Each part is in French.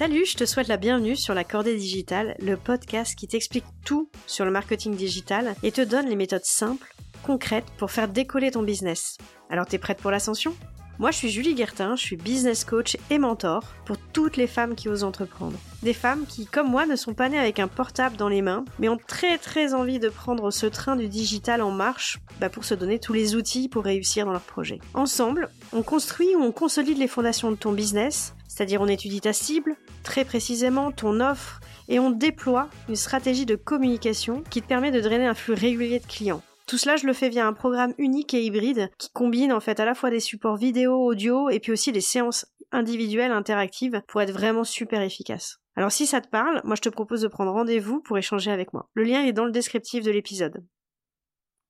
Salut, je te souhaite la bienvenue sur la Cordée Digitale, le podcast qui t'explique tout sur le marketing digital et te donne les méthodes simples, concrètes pour faire décoller ton business. Alors t'es prête pour l'ascension? Moi je suis Julie Guertin, je suis business coach et mentor pour toutes les femmes qui osent entreprendre. Des femmes qui, comme moi, ne sont pas nées avec un portable dans les mains, mais ont très très envie de prendre ce train du digital en marche bah, pour se donner tous les outils pour réussir dans leur projet. Ensemble, on construit ou on consolide les fondations de ton business c'est-à-dire on étudie ta cible, très précisément ton offre, et on déploie une stratégie de communication qui te permet de drainer un flux régulier de clients. Tout cela, je le fais via un programme unique et hybride qui combine en fait à la fois des supports vidéo, audio et puis aussi des séances individuelles interactives pour être vraiment super efficace. Alors si ça te parle, moi je te propose de prendre rendez-vous pour échanger avec moi. Le lien est dans le descriptif de l'épisode.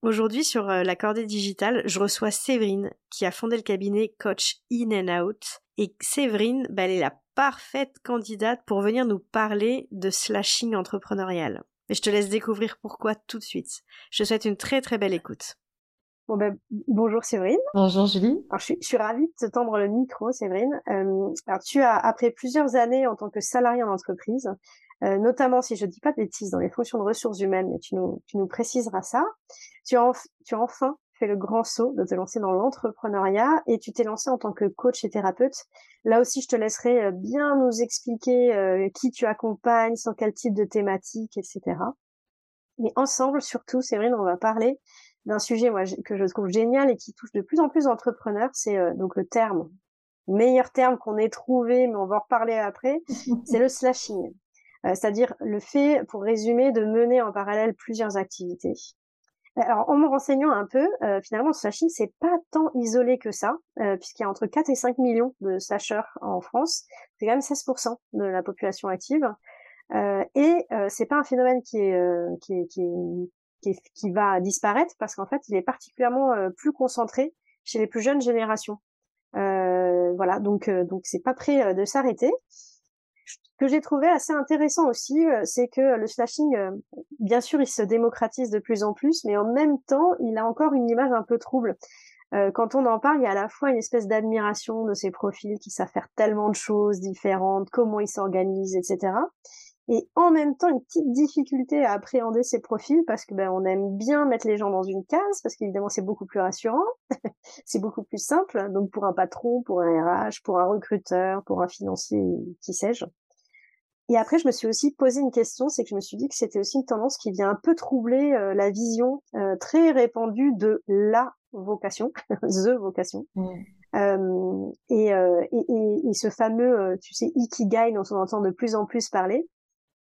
Aujourd'hui sur euh, la cordée digitale, je reçois Séverine qui a fondé le cabinet Coach In and Out et Séverine, bah, elle est la parfaite candidate pour venir nous parler de slashing entrepreneurial. Et je te laisse découvrir pourquoi tout de suite. Je te souhaite une très très belle écoute. Bon ben, bonjour Séverine. Bonjour Julie. Alors, je, suis, je suis ravie de te tendre le micro, Séverine. Euh, alors tu as, après plusieurs années en tant que salarié en entreprise, euh, notamment si je dis pas de bêtises dans les fonctions de ressources humaines, mais tu nous, tu nous préciseras ça, tu as, tu as enfin fait le grand saut de te lancer dans l'entrepreneuriat et tu t'es lancé en tant que coach et thérapeute. Là aussi, je te laisserai euh, bien nous expliquer euh, qui tu accompagnes, sur quel type de thématique, etc. Mais ensemble, surtout, Séverine, on va parler d'un sujet moi, que je trouve génial et qui touche de plus en plus d'entrepreneurs, c'est euh, donc le terme, meilleur terme qu'on ait trouvé, mais on va en reparler après, c'est le slashing. C'est-à-dire le fait, pour résumer, de mener en parallèle plusieurs activités. Alors, en me renseignant un peu, euh, finalement, le slashing, c'est pas tant isolé que ça, euh, puisqu'il y a entre 4 et 5 millions de slasheurs en France. C'est quand même 16% de la population active. Euh, et euh, c'est pas un phénomène qui euh, qui, va disparaître, parce qu'en fait, il est particulièrement plus concentré chez les plus jeunes générations. voilà, donc donc c'est pas prêt de s'arrêter que j'ai trouvé assez intéressant aussi, euh, c'est que le slashing, euh, bien sûr, il se démocratise de plus en plus, mais en même temps, il a encore une image un peu trouble. Euh, quand on en parle, il y a à la fois une espèce d'admiration de ces profils qui savent faire tellement de choses différentes, comment ils s'organisent, etc. Et en même temps, une petite difficulté à appréhender ces profils parce que ben, on aime bien mettre les gens dans une case parce qu'évidemment c'est beaucoup plus rassurant, c'est beaucoup plus simple. Donc pour un patron, pour un RH, pour un recruteur, pour un financier, qui sais-je. Et après, je me suis aussi posé une question, c'est que je me suis dit que c'était aussi une tendance qui vient un peu troubler euh, la vision euh, très répandue de la vocation, the vocation. Euh, et, et, et, ce fameux, tu sais, ikigai dont on entend de plus en plus parler.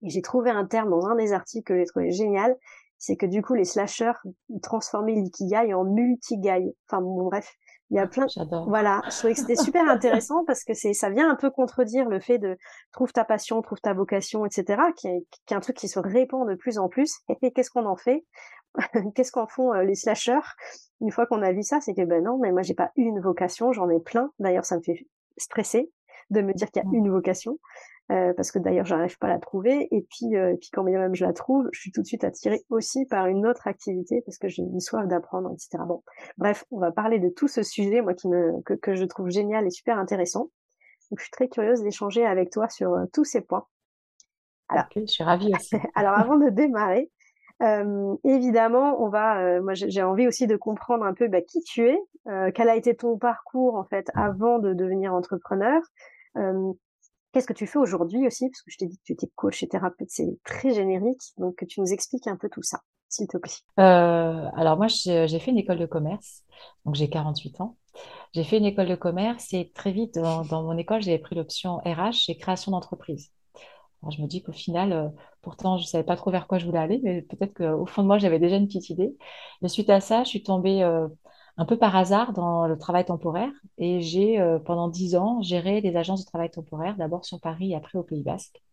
Et j'ai trouvé un terme dans un des articles que j'ai trouvé génial, c'est que du coup les slashers transformaient l'ikigai en multigai. Enfin bon, bref, il y a plein. J'adore. Voilà, je trouvais que c'était super intéressant parce que c'est, ça vient un peu contredire le fait de trouve ta passion, trouve ta vocation, etc., qui est, qui est un truc qui se répand de plus en plus. Et qu'est-ce qu'on en fait? Qu'est-ce qu'en font euh, les slashers une fois qu'on a vu ça C'est que ben non, mais moi j'ai pas une vocation, j'en ai plein. D'ailleurs, ça me fait stresser de me dire qu'il y a mmh. une vocation. Euh, parce que d'ailleurs j'arrive pas à la trouver. Et puis euh, et puis quand bien même je la trouve je suis tout de suite attirée aussi par une autre activité parce que j'ai une soif d'apprendre etc bon bref on va parler de tout ce sujet moi qui me que, que je trouve génial et super intéressant. Donc je suis très curieuse d'échanger avec toi sur euh, tous ces points. Alors je suis ravie aussi. alors avant de démarrer euh, évidemment, on va. moi, j'ai envie aussi de comprendre un peu bah, qui tu es, quel a été ton parcours en fait avant de devenir entrepreneur, Qu'est-ce que tu fais aujourd'hui aussi? Parce que je t'ai dit que tu étais coach et thérapeute, c'est très générique. Donc, que tu nous expliques un peu tout ça, s'il te plaît. Euh, alors, moi, j'ai fait une école de commerce. Donc, j'ai 48 ans. J'ai fait une école de commerce et très vite, dans, mon école, j'avais pris l'option RH et création d'entreprise. Alors, je me dis qu'au final, euh, pourtant, je ne savais pas trop vers quoi je voulais aller, mais peut-être qu'au fond de moi, j'avais déjà une petite idée. Mais suite à ça, je suis tombée euh, un peu par hasard dans le travail temporaire et j'ai euh, pendant dix ans géré des agences de travail temporaire, d'abord sur Paris et après au Pays Basque.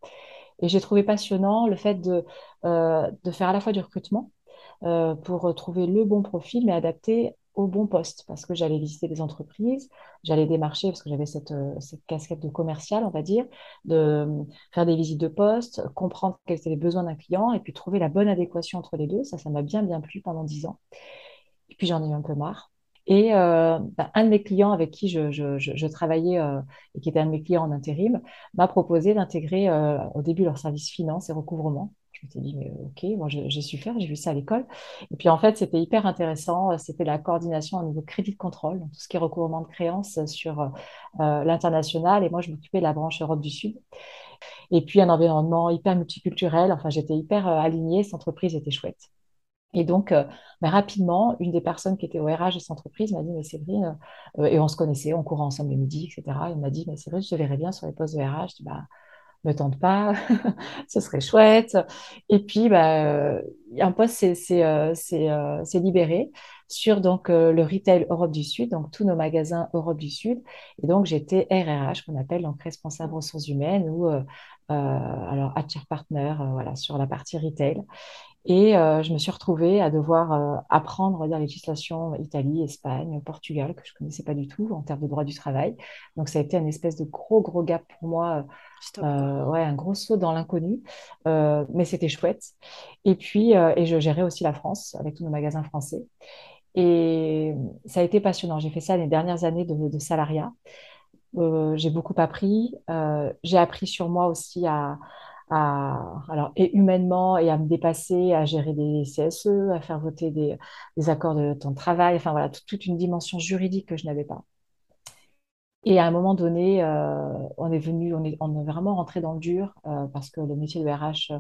Et j'ai trouvé passionnant le fait de, euh, de faire à la fois du recrutement euh, pour trouver le bon profil, mais adapté au bon poste, parce que j'allais visiter des entreprises, j'allais démarcher, parce que j'avais cette, cette casquette de commercial, on va dire, de faire des visites de poste, comprendre quels étaient les besoins d'un client, et puis trouver la bonne adéquation entre les deux. Ça, ça m'a bien, bien plu pendant dix ans. Et puis j'en ai eu un peu marre. Et euh, bah, un de mes clients avec qui je, travaillais euh, et qui était un de mes clients en intérim m'a proposé d'intégrer euh, au début leur service finance et recouvrement. Je me suis dit, mais ok, moi j'ai su faire, j'ai vu ça à l'école. Et puis en fait, c'était hyper intéressant. C'était la coordination au niveau crédit de contrôle, tout ce qui est recouvrement de créances sur l'international. Et moi, je m'occupais de la branche Europe du Sud. Et puis un environnement hyper multiculturel. Enfin, j'étais hyper alignée. Cette entreprise était chouette. Et donc, euh, bah, rapidement, une des personnes qui était au RH de cette entreprise m'a dit, mais Séverine, euh, et on se connaissait, on courait ensemble le midi, etc. Il m'a dit, mais Séverine, je te verrais bien sur les postes de RH. Je dis, bah, me tente pas, ce serait chouette. Et puis, bah, un poste s'est euh, libéré sur donc, le retail Europe du Sud, donc tous nos magasins Europe du Sud. Et donc, j'étais RRH, qu'on appelle donc responsable ressources humaines ou alors HR partner, voilà, sur la partie retail. Et euh, je me suis retrouvée à devoir euh, apprendre la législation Italie, Espagne, Portugal, que je ne connaissais pas du tout en termes de droit du travail. Donc ça a été un espèce de gros, gros gap pour moi, euh, ouais, un gros saut dans l'inconnu, mais c'était chouette. Et puis, et je gérais aussi la France avec tous nos magasins français. Et ça a été passionnant. J'ai fait ça les dernières années de, de salariat. j'ai beaucoup appris. j'ai appris sur moi aussi à à, alors, et humainement et à me dépasser, à gérer des CSE, à faire voter des, des accords de temps de travail, enfin voilà, toute une dimension juridique que je n'avais pas. Et à un moment donné, euh, on est venu, on est, on est vraiment rentré dans le dur euh, parce que le métier de RH, euh,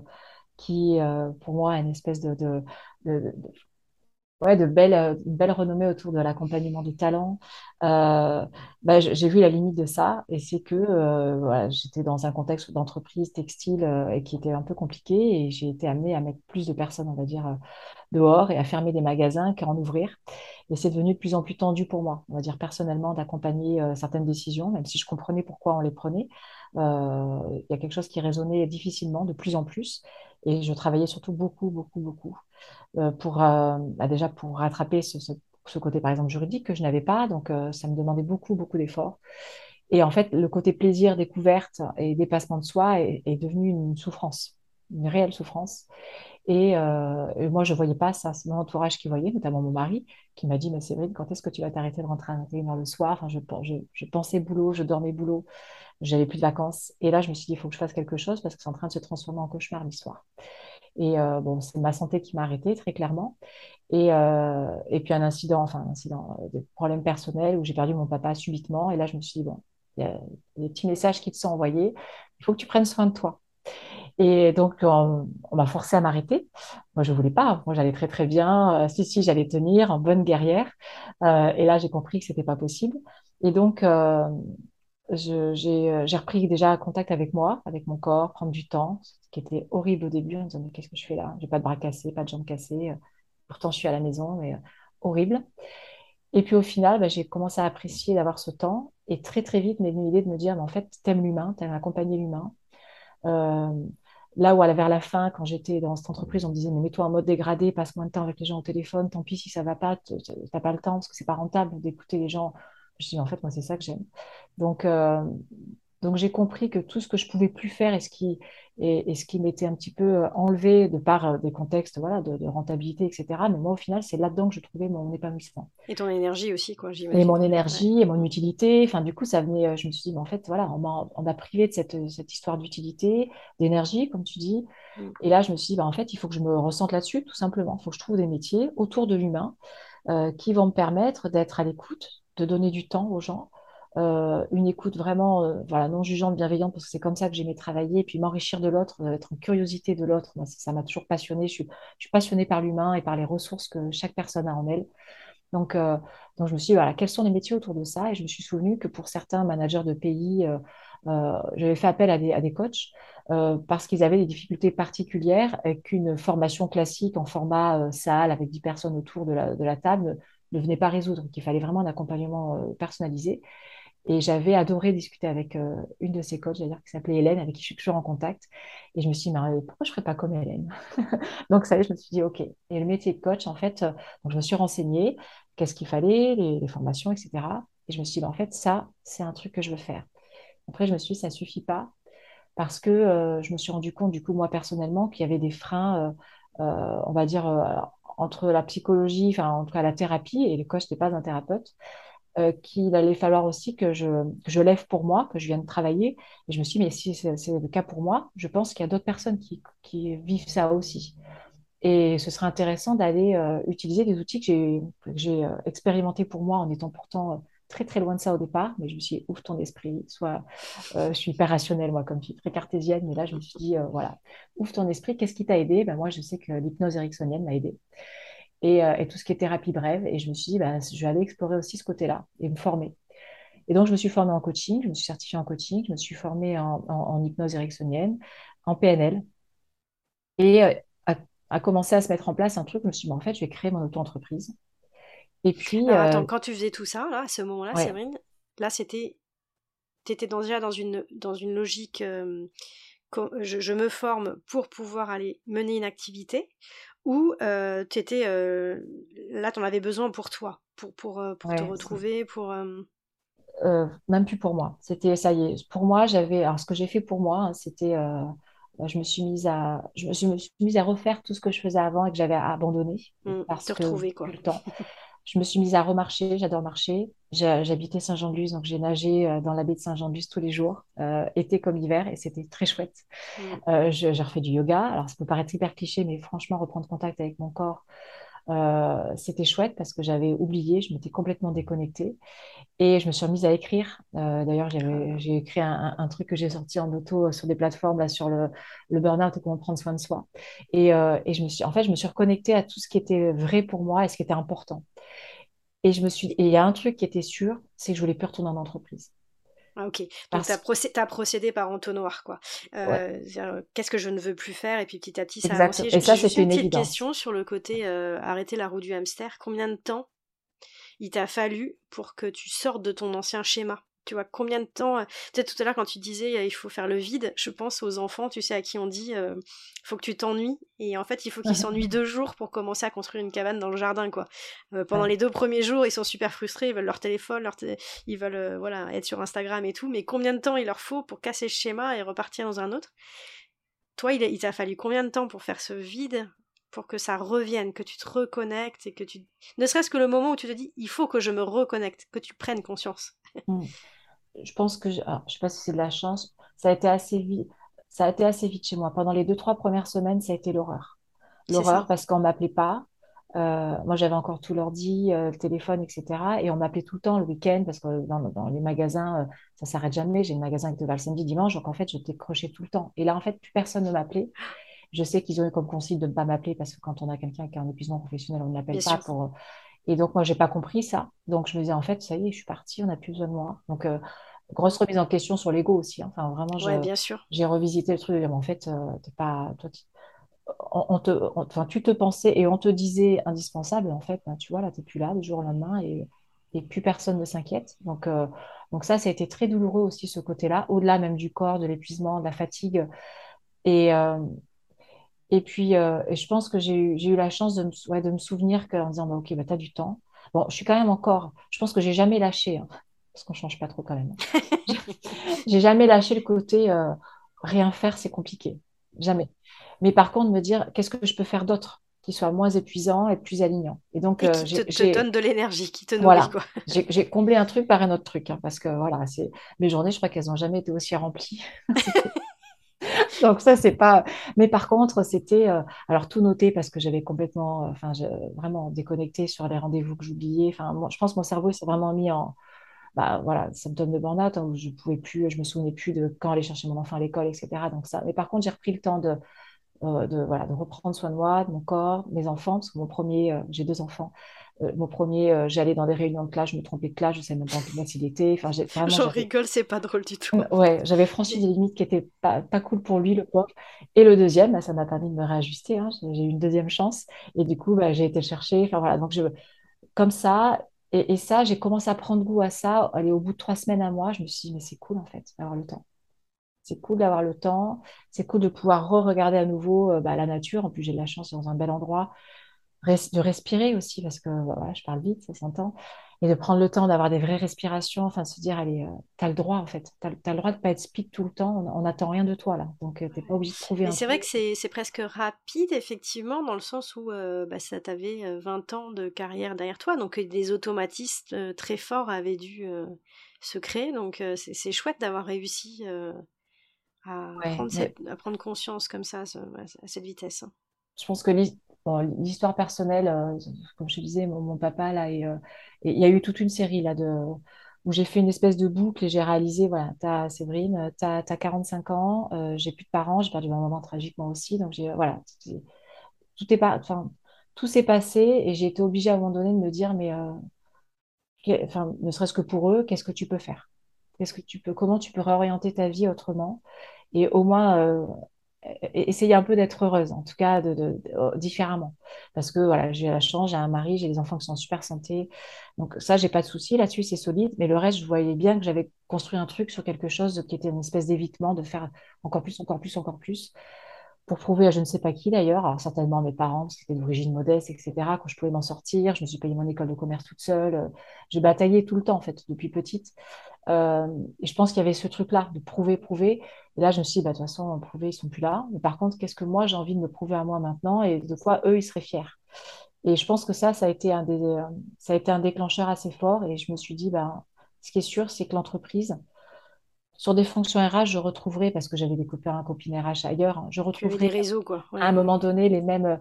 qui pour moi a une espèce de, de, de, ouais, de belles, euh, belle renommée autour de l'accompagnement du talent. Euh, bah, j'ai vu la limite de ça et c'est que euh, voilà, j'étais dans un contexte d'entreprise textile et qui était un peu compliqué et j'ai été amenée à mettre plus de personnes, on va dire, dehors et à fermer des magasins qu'à en ouvrir. Et c'est devenu de plus en plus tendu pour moi, on va dire personnellement, d'accompagner certaines décisions, même si je comprenais pourquoi on les prenait. Il y a quelque chose qui résonnait difficilement, de plus en plus. Et je travaillais surtout beaucoup, beaucoup, beaucoup euh, pour, euh, bah, déjà pour rattraper ce, côté, par exemple, juridique que je n'avais pas. Donc, euh, ça me demandait beaucoup, beaucoup d'efforts. Et en fait, le côté plaisir, découverte et dépassement de soi est, devenu une souffrance, une réelle souffrance. Et, moi, je ne voyais pas ça. C'est mon entourage qui voyait, notamment mon mari, qui m'a dit, mais vrai, quand est-ce que tu vas t'arrêter de rentrer à 21 le soir? Enfin, je, pensais boulot, je dormais boulot, j'avais plus de vacances. Et là, je me suis dit, il faut que je fasse quelque chose parce que c'est en train de se transformer en cauchemar l'histoire. Et euh, bon, c'est ma santé qui m'a arrêtée, très clairement. Et, euh, et puis un incident, enfin un incident, euh, des problèmes personnels où j'ai perdu mon papa subitement. Et là, je me suis dit, bon, il y a des petits messages qui te sont envoyés, il faut que tu prennes soin de toi. Et donc, on, m'a forcé à m'arrêter. Moi, je voulais pas. Moi, j'allais très, très bien. si, si, j'allais tenir en bonne guerrière. et là, j'ai compris que c'était pas possible. Et donc, euh, j'ai repris déjà contact avec moi, avec mon corps, prendre du temps, ce qui était horrible au début, en me disant, mais qu'est-ce que je fais là? J'ai pas de bras cassés, pas de jambes cassées. Euh, pourtant, je suis à la maison, mais euh, horrible. Et puis au final, bah, j'ai commencé à apprécier d'avoir ce temps. Et très, très vite, m'est venue l'idée de me dire, mais en fait, t'aimes l'humain, t'aimes accompagner l'humain. Là où, vers la fin, quand j'étais dans cette entreprise, on me disait, mais mets-toi en mode dégradé, passe moins de temps avec les gens au téléphone, tant pis si ça va pas, t'as pas le temps, parce que c'est pas rentable d'écouter les gens je dis, en fait, moi, c'est ça que j'aime. Donc, euh, donc j'ai compris que tout ce que je pouvais plus faire et ce qui, et, ce qui m'était un petit peu euh, enlevé de par euh, des contextes voilà, de, rentabilité, etc. Mais moi, au final, c'est là-dedans que je trouvais mon épanouissement. Et ton énergie aussi, quoi, j'imagine. Et mon énergie et mon utilité. Enfin, du coup, ça venait, je me suis dit, mais en fait, voilà, on m'a privé de cette, cette histoire d'utilité, d'énergie, comme tu dis. Mm. Et là, je me suis dit, bah, en fait, il faut que je me ressente là-dessus, tout simplement. Il faut que je trouve des métiers autour de l'humain qui vont me permettre d'être à l'écoute de donner du temps aux gens. Euh, une écoute vraiment euh, voilà, non jugeante, bienveillante, parce que c'est comme ça que j'aimais travailler, et puis m'enrichir de l'autre, euh, être en curiosité de l'autre. ça m'a toujours passionnée. Je suis, passionnée par l'humain et par les ressources que chaque personne a en elle. Donc, donc je me suis dit, voilà, quels sont les métiers autour de ça? Et je me suis souvenu que pour certains managers de pays, j'avais fait appel à des, à des coachs parce qu'ils avaient des difficultés particulières et qu'une formation classique en format salle avec 10 personnes autour de la, de la table ne venait pas résoudre, qu'il fallait vraiment un accompagnement personnalisé. Et j'avais adoré discuter avec euh, une de ces coachs, d'ailleurs, qui s'appelait Hélène, avec qui je suis toujours en contact. Et je me suis dit, mais pourquoi je ne ferais pas comme Hélène? Donc, ça y est, je me suis dit, OK. Et le métier de coach, en fait, euh, donc je me suis renseignée, qu'est-ce qu'il fallait, les, formations, etc. Et je me suis dit, en fait, ça, c'est un truc que je veux faire. Après, je me suis dit, ça ne suffit pas, parce que je me suis rendu compte, du coup, moi, personnellement, qu'il y avait des freins, on va dire, entre la psychologie, enfin en tout cas la thérapie, et le coach n'est pas un thérapeute, euh, qu'il allait falloir aussi que je, je lève pour moi, que je vienne travailler. Et je me suis dit, mais si c'est le cas pour moi, je pense qu'il y a d'autres personnes qui, qui, vivent ça aussi. Et ce serait intéressant d'aller euh, utiliser des outils que j'ai euh, expérimentés pour moi en étant pourtant très très loin de ça au départ, mais je me suis dit, ouvre ton esprit, soit je suis hyper rationnelle moi comme fille, très cartésienne, mais là je me suis dit, voilà, ouvre ton esprit, qu'est-ce qui t'a aidé? Ben, Moi je sais que l'hypnose ericksonienne m'a aidé. Euh, et, tout ce qui est thérapie brève. Et je me suis dit, bah, je vais aller explorer aussi ce côté-là et me former. Et donc, je me suis formée en coaching, je me suis certifiée en coaching, je me suis formée en, hypnose ericksonienne, en PNL. Et euh, a, commencé à se mettre en place un truc, je me suis dit, en fait, je vais créer mon auto-entreprise. Et puis. attends, euh, quand tu faisais tout ça, là, à ce moment-là, Séverine, là, c'était. Tu étais déjà dans une, dans une logique. je, je, me forme pour pouvoir aller mener une activité ou euh, étais euh, là, tu en avais besoin pour toi, pour, pour, euh, pour te retrouver, pour... même plus pour moi. C'était, ça y est, pour moi, j'avais... Alors, ce que j'ai fait pour moi, hein, c'était... je me suis mise à je me, suis mise à refaire tout ce que je faisais avant et que j'avais abandonné mmh, parce te retrouver quoi. le temps je me suis mise à remarcher, j'adore marcher. J'habitais Saint-Jean-de-Luz, donc j'ai nagé euh, dans la baie de Saint-Jean-de-Luz tous les jours, euh, été comme hiver, et c'était très chouette. Mm. Euh, j'ai refait du yoga. Alors, ça peut paraître hyper cliché, mais franchement, reprendre contact avec mon corps, c'était chouette parce que j'avais oublié, je m'étais complètement déconnectée. Et je me suis remise à écrire. D'ailleurs, j'ai écrit un, truc que j'ai sorti en auto sur des plateformes là, sur le, le burn-out et comment prendre soin de soi. Et, et, je me suis, en fait, je me suis reconnectée à tout ce qui était vrai pour moi et ce qui était important. Et je me suis, il y a un truc qui était sûr, c'est que je voulais plus retourner en entreprise. Ah, ok. Donc, tu as, procédé par entonnoir, quoi. Euh, qu'est-ce que je ne veux plus faire? Et puis petit à petit, ça a avancé. Et ça, une, petite question sur le côté euh, arrêter la roue du hamster. Combien de temps il t'a fallu pour que tu sortes de ton ancien schéma? Tu vois, combien de temps euh, Tu sais, tout à l'heure, quand tu disais euh, il faut faire le vide, je pense aux enfants, tu sais, à qui on dit il euh, faut que tu t'ennuies. Et en fait, il faut qu'ils s'ennuient deux jours pour commencer à construire une cabane dans le jardin, quoi. pendant les deux premiers jours, ils sont super frustrés, ils veulent leur téléphone, leur ils veulent voilà, être sur Instagram et tout. Mais combien de temps il leur faut pour casser le schéma et repartir dans un autre? Toi, il, il t'a fallu combien de temps pour faire ce vide pour que ça revienne, que tu te reconnectes et que tu... Ne serait-ce que le moment où tu te dis, il faut que je me reconnecte, que tu prennes conscience? Je pense que, je, ne sais pas si c'est de la chance, ça a été assez vite. Ça a été assez vite chez moi. Pendant les deux, trois premières semaines, ça a été l'horreur. L'horreur parce qu'on m'appelait pas. Euh, moi, j'avais encore tout l'ordi, euh, le téléphone, etc. Et on m'appelait tout le temps le week-end parce que dans, les magasins, ça euh, ça s'arrête jamais. J'ai un magasin qui te va le samedi, dimanche. Donc, en fait, je décrochais tout le temps. Et là, en fait, plus personne ne m'appelait. Je sais qu'ils ont eu comme consigne de ne pas m'appeler parce que quand on a quelqu'un qui a un épuisement professionnel, on ne l'appelle pas pour. Et donc, moi, j'ai pas compris ça. Donc, je me disais, en fait, ça y est, je suis partie, on n'a plus besoin de moi. Donc, grosse remise en question sur l'ego aussi. Hein. Enfin, vraiment, j'ai revisité le truc. En fait, euh, t'es pas, toi, on, te, enfin, tu te pensais et on te disait indispensable. En fait, ben, tu vois, là, tu n'es plus là du jour au lendemain et, et plus personne ne s'inquiète. Donc, euh, donc ça, ça a été très douloureux aussi, ce côté-là, au-delà même du corps, de l'épuisement, de la fatigue. Et, euh, et puis, et je pense que j'ai eu, eu la chance de me, ouais, de me souvenir qu'en disant, bah, OK, bah, tu as du temps. Bon, je suis quand même encore, je pense que j'ai jamais lâché. Hein parce qu'on change pas trop quand même. j'ai jamais lâché le côté euh, rien faire, c'est compliqué. Jamais. Mais par contre, me dire qu'est-ce que je peux faire d'autre qui soit moins épuisant et plus alignant? Et donc, et qui euh, te, donne de l'énergie, qui te nourrit. Voilà. J'ai comblé un truc par un autre truc, hein, parce que voilà, c'est mes journées, je crois qu'elles n'ont jamais été aussi remplies. donc ça, c'est pas. Mais par contre, c'était euh, alors tout noté parce que j'avais complètement, enfin, vraiment déconnecté sur les rendez-vous que j'oubliais. Enfin, je pense que mon cerveau s'est vraiment mis en, bah, voilà, symptômes de burn-out, hein, où je pouvais plus, je me souvenais plus de quand aller chercher mon enfant à l'école, etc. Donc ça. Mais par contre, j'ai repris le temps de, euh, de, voilà, de reprendre soin de moi, de mon corps, mes enfants, parce que mon premier, euh, j'ai deux enfants. Euh, mon premier, j'allais dans des réunions de classe, je me trompais de classe, je ne savais même pas en il était. Enfin, J'en rigole, c'est pas drôle du tout. Ouais, j'avais franchi des limites qui étaient pas, pas cool pour lui, le pauvre. Et le deuxième, bah, ça m'a permis de me réajuster. Hein. J'ai eu une deuxième chance. Et du coup, bah, j'ai été chercher. Enfin, voilà, donc je, comme ça, et, ça, j'ai commencé à prendre goût à ça. Allez, au bout de trois semaines à moi, je me suis dit, mais c'est cool en fait d'avoir le temps. C'est cool d'avoir le temps. C'est cool de pouvoir re-regarder à nouveau euh, bah, la nature. En plus, j'ai de la chance dans un bel endroit. de respirer aussi, parce que voilà, je parle vite, ça s'entend. Et de prendre le temps d'avoir des vraies respirations, enfin de se dire, allez, euh, tu as le droit en fait, tu as, le droit de pas être speed tout le temps, on n'attend rien de toi là, donc euh, tu n'es pas obligé de trouver Mais un c'est vrai que c'est presque rapide, effectivement, dans le sens où euh, bah, ça t'avait 20 ans de carrière derrière toi, donc des automatismes très forts avaient dû se créer, donc c'est chouette d'avoir réussi à, Ouais, prendre mais cette, à prendre conscience comme ça, à cette vitesse. hein. je pense que l'histoire personnelle, euh, comme je te disais, mon, papa là, euh, et il y a eu toute une série là de où j'ai fait une espèce de boucle et j'ai réalisé, voilà, t'as Séverine, t'as, t'as 45 ans, euh, j'ai plus de parents, j'ai perdu ma maman tragiquement aussi, donc j'ai, voilà, tout est pas, enfin, tout s'est passé et j'ai été obligée à un moment donné de me dire, mais, enfin, ne serait-ce que pour eux, qu'est-ce que tu peux faire? Qu'est-ce que tu peux, comment tu peux réorienter ta vie autrement? Et au moins, essayer un peu d'être heureuse, en tout cas de, euh, différemment. Parce que voilà, j'ai la chance, j'ai un mari, j'ai des enfants qui sont en super santé. Donc ça, j'ai pas de souci là-dessus, c'est solide. Mais le reste, je voyais bien que j'avais construit un truc sur quelque chose qui était une espèce d'évitement de faire encore plus, encore plus, encore plus pour prouver à je ne sais pas qui d'ailleurs, certainement mes parents, parce qu'ils étaient d'origine modeste, etc., quand je pouvais m'en sortir, je me suis payé mon école de commerce toute seule, euh, j'ai bataillé tout le temps en fait, depuis petite. Euh, et je pense qu'il y avait ce truc-là, de prouver, prouver. Et là, je me suis dit, bah, de toute façon, prouver, ils sont plus là. Mais par contre, qu'est-ce que moi, j'ai envie de me prouver à moi maintenant? Et de quoi eux, ils seraient fiers. Et je pense que ça, ça a été un des, euh, ça a été un déclencheur assez fort. Et je me suis dit, bah, ce qui est sûr, c'est que l'entreprise, sur des fonctions RH, je retrouverai, parce que j'avais des copains, copines RH ailleurs, hein, je retrouverai réseaux, quoi. à un moment donné les mêmes,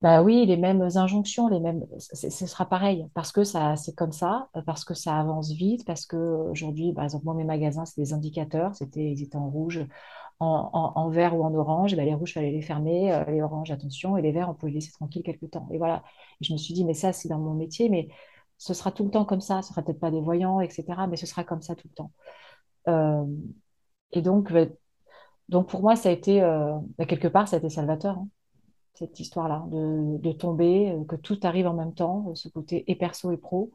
bah oui, les mêmes injonctions, les mêmes, ce sera pareil, parce que ça, c'est comme ça, parce que ça avance vite, parce que aujourd'hui, par exemple, moi, mes magasins, c'est des indicateurs, c'était, ils étaient en rouge, en, en, en vert ou en orange, et ben, les rouges, il fallait les fermer, euh, les oranges, attention, et les verts, on pouvait les laisser tranquilles quelques temps. Et voilà, et je me suis dit, mais ça, c'est dans mon métier, mais ce sera tout le temps comme ça, ce sera peut-être pas des voyants, etc., mais ce sera comme ça tout le temps. Euh, et donc, euh, donc, pour moi, ça a été, euh, bah, quelque part, ça a été salvateur, hein cette histoire-là, de, de tomber, euh, que tout arrive en même temps, ce côté et perso et pro.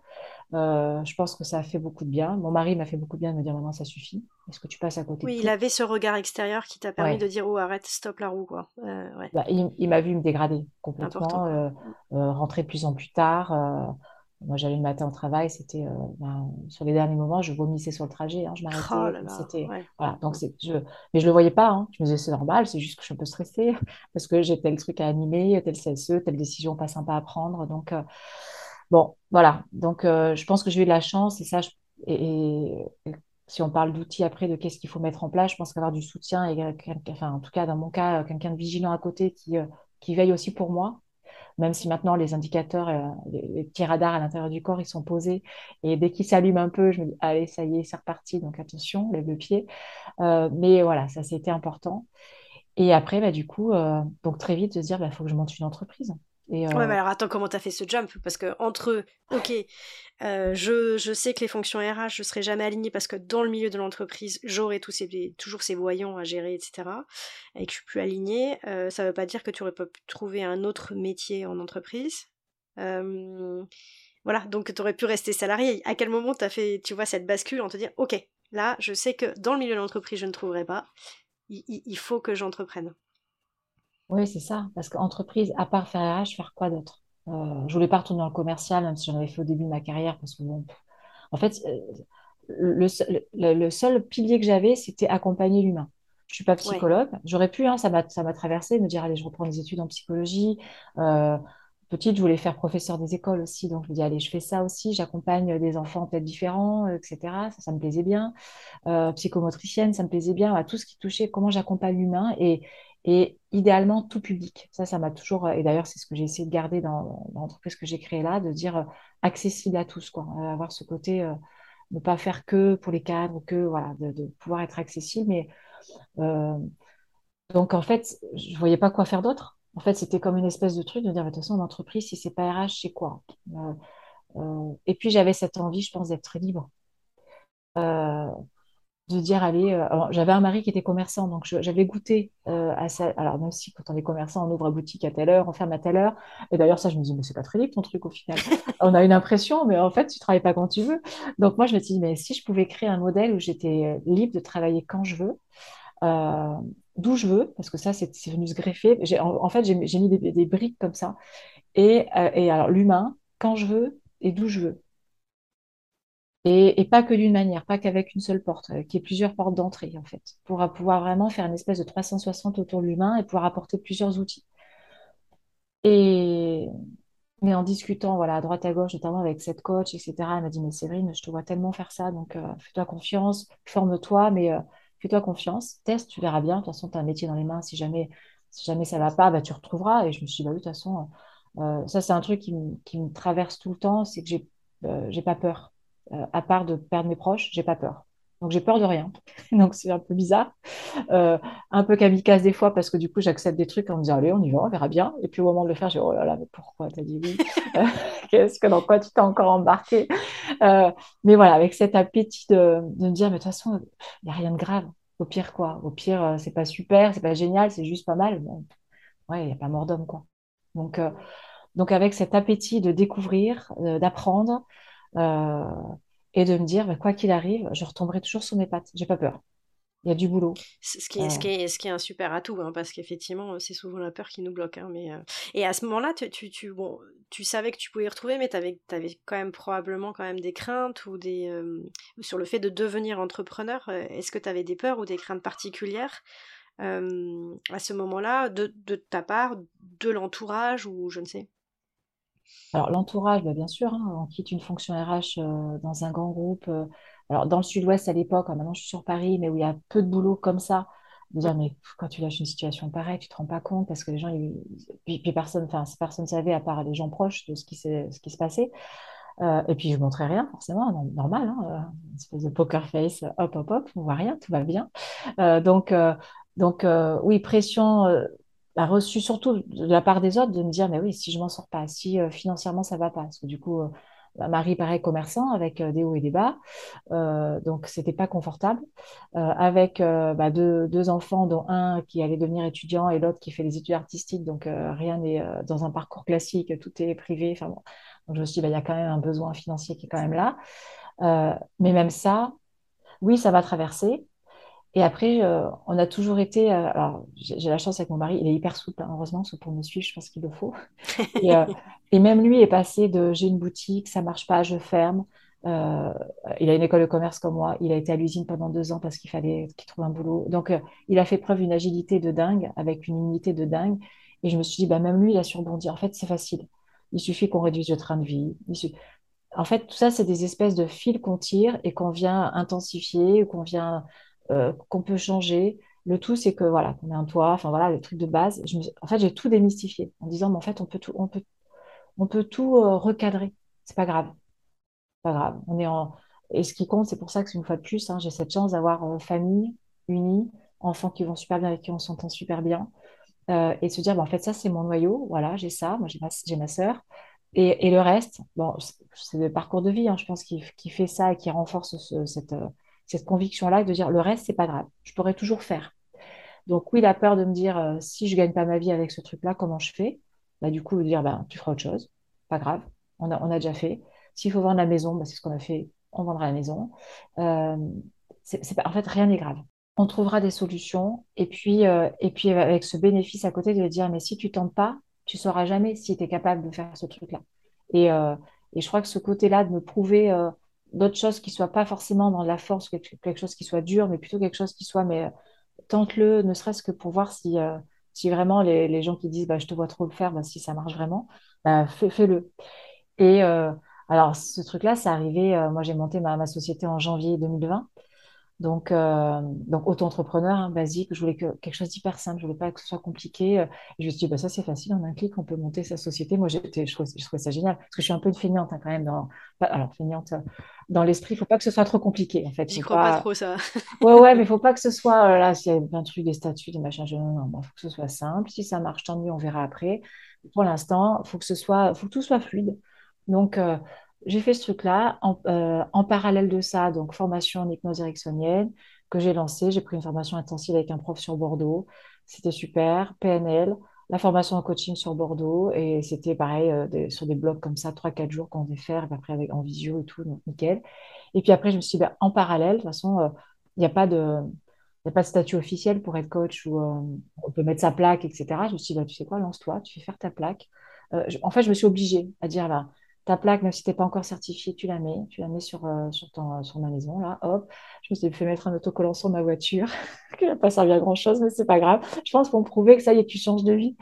Euh, je pense que ça a fait beaucoup de bien. Mon mari m'a fait beaucoup de bien de me dire maintenant ça suffit. Est-ce que tu passes à côté de Oui, il tout? avait ce regard extérieur qui t'a permis Ouais. de dire, oh, arrête, stop la roue, quoi. Euh, ouais, Bah, il, il m'a vu me dégrader complètement, euh, rentrer de plus en plus tard. Moi, j'allais le matin au travail, c'était euh, ben, sur les derniers moments, je vomissais sur le trajet, hein, je Oh m'arrêtais. là, C'était ouais. voilà, donc je, mais je le voyais pas. hein. Je me disais c'est normal, c'est juste que je suis un peu stressée parce que j'ai tel truc à animer, tel CSE, telle décision pas sympa à prendre. Donc euh, bon, voilà. Donc euh, je pense que j'ai eu de la chance et ça, je- et, et si on parle d'outils après, de qu'est-ce qu'il faut mettre en place, je pense qu'avoir du soutien et enfin en tout cas dans mon cas, quelqu'un de vigilant à côté qui qui veille aussi pour moi même si maintenant les indicateurs, euh, les, petits radars à l'intérieur du corps, ils sont posés. Et dès qu'ils s'allument un peu, je me dis, allez, ça y est, c'est reparti. Donc attention, lève le pied. Euh, mais voilà, ça, c'était important. Et après, bah, du coup, euh, donc très vite, de se dire, il faut que je monte une entreprise. Et Ouais, euh, mais alors attends, comment t'as fait ce jump? Parce que entre, ok, euh, je, je sais que les fonctions RH, je serai jamais alignée parce que dans le milieu de l'entreprise, j'aurai toujours ces voyants à gérer, etc. Et que je suis plus alignée, euh, ça veut pas dire que tu aurais pas pu trouver un autre métier en entreprise. Euh, voilà, donc tu aurais pu rester salarié. À quel moment t'as fait, tu vois, cette bascule en te dire, ok, là, je sais que dans le milieu de l'entreprise, je ne trouverai pas. Il faut que j'entreprenne. Oui, c'est ça. Parce qu'entreprise, à part faire RH, faire quoi d'autre? Euh, je voulais pas retourner dans le commercial, même si j'en avais fait au début de ma carrière, parce que bon, en fait, euh, le, seul, le, le seul pilier que j'avais, c'était accompagner l'humain. Je suis pas Ouais. psychologue. J'aurais pu, hein, ça m'a, traversé, me dire, allez, je reprends des études en psychologie. Euh, petite, je voulais faire professeur des écoles aussi, donc je me dis, allez, je fais ça aussi. J'accompagne des enfants peut-être différents, euh, etc. Ça, ça me plaisait bien. Psychomotricienne, ça me plaisait bien. Tout ce qui touchait comment j'accompagne l'humain et, et idéalement tout public. Ça, ça m'a toujours, et d'ailleurs, c'est ce que j'ai essayé de garder dans, l'entreprise que j'ai créée là, de dire euh, accessible à tous, quoi. Euh, avoir ce côté. euh, ne pas faire que pour les cadres, que voilà, de, pouvoir être accessible. Mais euh, donc en fait, je voyais pas quoi faire d'autre. En fait, c'était comme une espèce de truc de dire, de toute façon, l'entreprise, si c'est pas RH, c'est quoi? Euh, euh, et puis j'avais cette envie, je pense, d'être libre. De dire, allez, euh, j'avais un mari qui était commerçant, donc j'avais goûté euh, à ça. Alors, même si quand on est commerçant, on ouvre la boutique à telle heure, on ferme à telle heure. Et d'ailleurs, ça, je me dis, mais c'est pas très libre ton truc au final. On a une impression, mais en fait, tu travailles pas quand tu veux. Donc, moi, je me suis dit, mais si je pouvais créer un modèle où j'étais euh, libre de travailler quand je veux, euh, d'où je veux, parce que ça, c'est venu se greffer. J'ai- En, en fait, j'ai mis des, des briques comme ça. Et, et alors, l'humain, quand je veux et d'où je veux. Et, pas que d'une manière, pas qu'avec une seule porte, euh, qu'il y ait plusieurs portes d'entrée, en fait, pour pouvoir vraiment faire une espèce de 360 autour de l'humain et pouvoir apporter plusieurs outils. Et, mais en discutant, voilà, à droite à gauche, notamment avec cette coach, etc., elle m'a dit, mais Séverine, je te vois tellement faire ça, donc euh, fais-toi confiance, forme-toi, mais euh, fais-toi confiance, teste, tu verras bien. De toute façon, tu as un métier dans les mains, si jamais, si jamais ça ne va pas, bah, tu retrouveras. Et je me suis dit, bah, de toute façon, ça, c'est un truc qui, me traverse tout le temps, c'est que j'ai pas peur. Euh, à part de perdre mes proches, j'ai pas peur. Donc j'ai peur de rien. Donc c'est un peu bizarre, euh, un peu kamikaze des fois parce que du coup j'accepte des trucs en me disant allez on y va, on verra bien. Et puis au moment de le faire, j'ai oh là là mais pourquoi t'as dit oui? Euh, Qu'est-ce que dans quoi tu t'es encore embarqué? Mais voilà avec cet appétit de, me dire mais de toute façon il n'y a rien de grave. Au pire quoi, au pire c'est pas super, c'est pas génial, c'est juste pas mal. ouais il n'y a pas mort d'homme quoi. Donc donc avec cet appétit de découvrir, d'apprendre. Euh, et de me dire, bah, quoi qu'il arrive, je retomberai toujours sur mes pattes. J'ai pas peur. Il y a du boulot. Ce qui est, ce qui ce qui est un super atout, hein, parce qu'effectivement, c'est souvent la peur qui nous bloque. Hein, mais, euh, Et à ce moment-là, tu, tu, bon, tu savais que tu pouvais y retrouver, mais tu avais, quand même probablement quand même des craintes ou des, euh, sur le fait de devenir entrepreneur. Est-ce que tu avais des peurs ou des craintes particulières à ce moment-là, de, de, ta part, de l'entourage ou je ne sais? Alors, l'entourage, bah, bien sûr, hein, on quitte une fonction RH euh, dans un grand groupe. Euh, alors, dans le sud-ouest à l'époque, hein, maintenant je suis sur Paris, mais où il y a peu de boulot comme ça, dire, mais quand tu lâches une situation pareille, tu te rends pas compte parce que les gens, puis, personne, enfin, personne ne savait à part les gens proches de ce qui, se passait. Euh, et puis, je ne montrais rien, forcément, normal, hein, une espèce de poker face, hop, hop, hop, on voit rien, tout va bien. donc, donc oui, pression a reçu surtout de la part des autres de me dire, mais oui, si je m'en sors pas, si euh, financièrement ça va pas, parce que du coup, euh, bah, Marie paraît commerçant avec euh, des hauts et des bas, donc c'était pas confortable, avec bah, deux, deux, enfants, dont un qui allait devenir étudiant et l'autre qui fait des études artistiques, donc rien n'est dans un parcours classique, tout est privé, enfin bon. Donc je me suis dit, bah, il y a quand même un besoin financier qui est quand même là. mais même ça, oui, ça va traverser. Et après, euh, on a toujours été. Euh, alors, j'ai la chance avec mon mari, il est hyper souple, hein, heureusement, parce que pour me suivre, je pense qu'il le faut. Euh, et, même lui est passé de j'ai une boutique, ça marche pas, je ferme. il a une école de commerce comme moi. Il a été à l'usine pendant deux ans parce qu'il fallait qu'il trouve un boulot. Donc, il a fait preuve d'une agilité de dingue, avec une unité de dingue. Et je me suis dit, bah, même lui, il a surbondi. En fait, c'est facile. Il suffit qu'on réduise le train de vie. En fait, tout ça, c'est des espèces de fils qu'on tire et qu'on vient intensifier qu'on vient euh, qu'on peut changer. Le tout, c'est que voilà, qu'on ait un toit, enfin voilà, les trucs de base. en fait, j'ai tout démystifié en disant, mais en fait, on peut tout, on peut, on peut tout euh, recadrer. C'est pas grave, pas grave. On est en et ce qui compte, c'est pour ça que une fois de plus, hein, j'ai cette chance d'avoir euh, famille unie, enfants qui vont super bien, avec qui on s'entend super bien, et se dire, bah, en fait, ça, c'est mon noyau. Voilà, j'ai ça. Moi, j'ai ma, j'ai ma sœur. Et, le reste, bon, c'est le parcours de vie, hein, je pense, qui, fait ça et qui renforce cette cette conviction-là de dire le reste, c'est pas grave, je pourrais toujours faire. Donc oui, la peur de me dire euh, si je gagne pas ma vie avec ce truc-là, comment je fais? Bah, Du coup, de dire bah, tu feras autre chose, pas grave, on a, on a déjà fait. S'il faut vendre la maison, bah, c'est ce qu'on a fait, on vendra la maison. Euh, pas, en fait, rien n'est grave. On trouvera des solutions et puis, euh, et puis avec ce bénéfice à côté de dire mais si tu tentes pas, tu sauras jamais si tu es capable de faire ce truc-là. Et, euh, et je crois que ce côté-là de me prouver d'autres choses qui soient pas forcément dans la force, quelque chose qui soit dur, mais plutôt quelque chose qui soit, mais euh, tente-le, ne serait-ce que pour voir si, euh, si vraiment les, les, gens qui disent bah, je te vois trop le faire, bah, si ça marche vraiment, bah, fais-le. Et euh, alors, ce truc-là, c'est arrivé, moi j'ai monté ma, ma, société en janvier 2020. Donc, euh, donc auto-entrepreneur, hein, basique, je voulais que, quelque chose d'hyper simple, je voulais pas que ce soit compliqué. Et je me suis dit, bah, ça c'est facile, en un clic, on peut monter sa société. Moi, je, trouvais, je trouvais ça génial, parce que je suis un peu une feignante hein, quand même. Dans, alors, feignante, euh, dans l'esprit, il faut pas que ce soit trop compliqué, en fait. J'y crois pas... trop, ça. ouais, ouais, mais il faut pas que ce soit, euh, là, s'il y a plein de trucs, des statuts, des machins, je... non, il faut que ce soit simple. Si ça marche, tant mieux, on verra après. Pour l'instant, il faut que ce soit, faut que tout soit fluide. Donc, j'ai fait ce truc-là. En, en, parallèle de ça, donc formation en hypnose ericksonienne, que j'ai lancé. J'ai pris une formation intensive avec un prof sur Bordeaux. C'était super. PNL, la formation en coaching sur Bordeaux. Et c'était pareil, euh, sur des blocs comme ça, 3-4 jours qu'on devait faire, et après avec, en visio et tout, donc nickel. Et puis après, je me suis dit, ben, en parallèle, de toute façon, euh, il n'y a pas de... Statut officiel pour être coach euh, on peut mettre sa plaque, etc. Je me suis dit, bah, tu sais quoi, lance-toi, tu fais faire ta plaque. en fait, je me suis obligée à dire, là, ta plaque, même si tu n'es pas encore certifié, tu la mets. Tu la mets sur, euh, sur, ton, sur ma maison, là, hop. Je me suis fait mettre un autocollant sur ma voiture, qui n'a pas servi à grand-chose, mais c'est pas grave. Je pense me prouver que ça y est, tu changes de vie.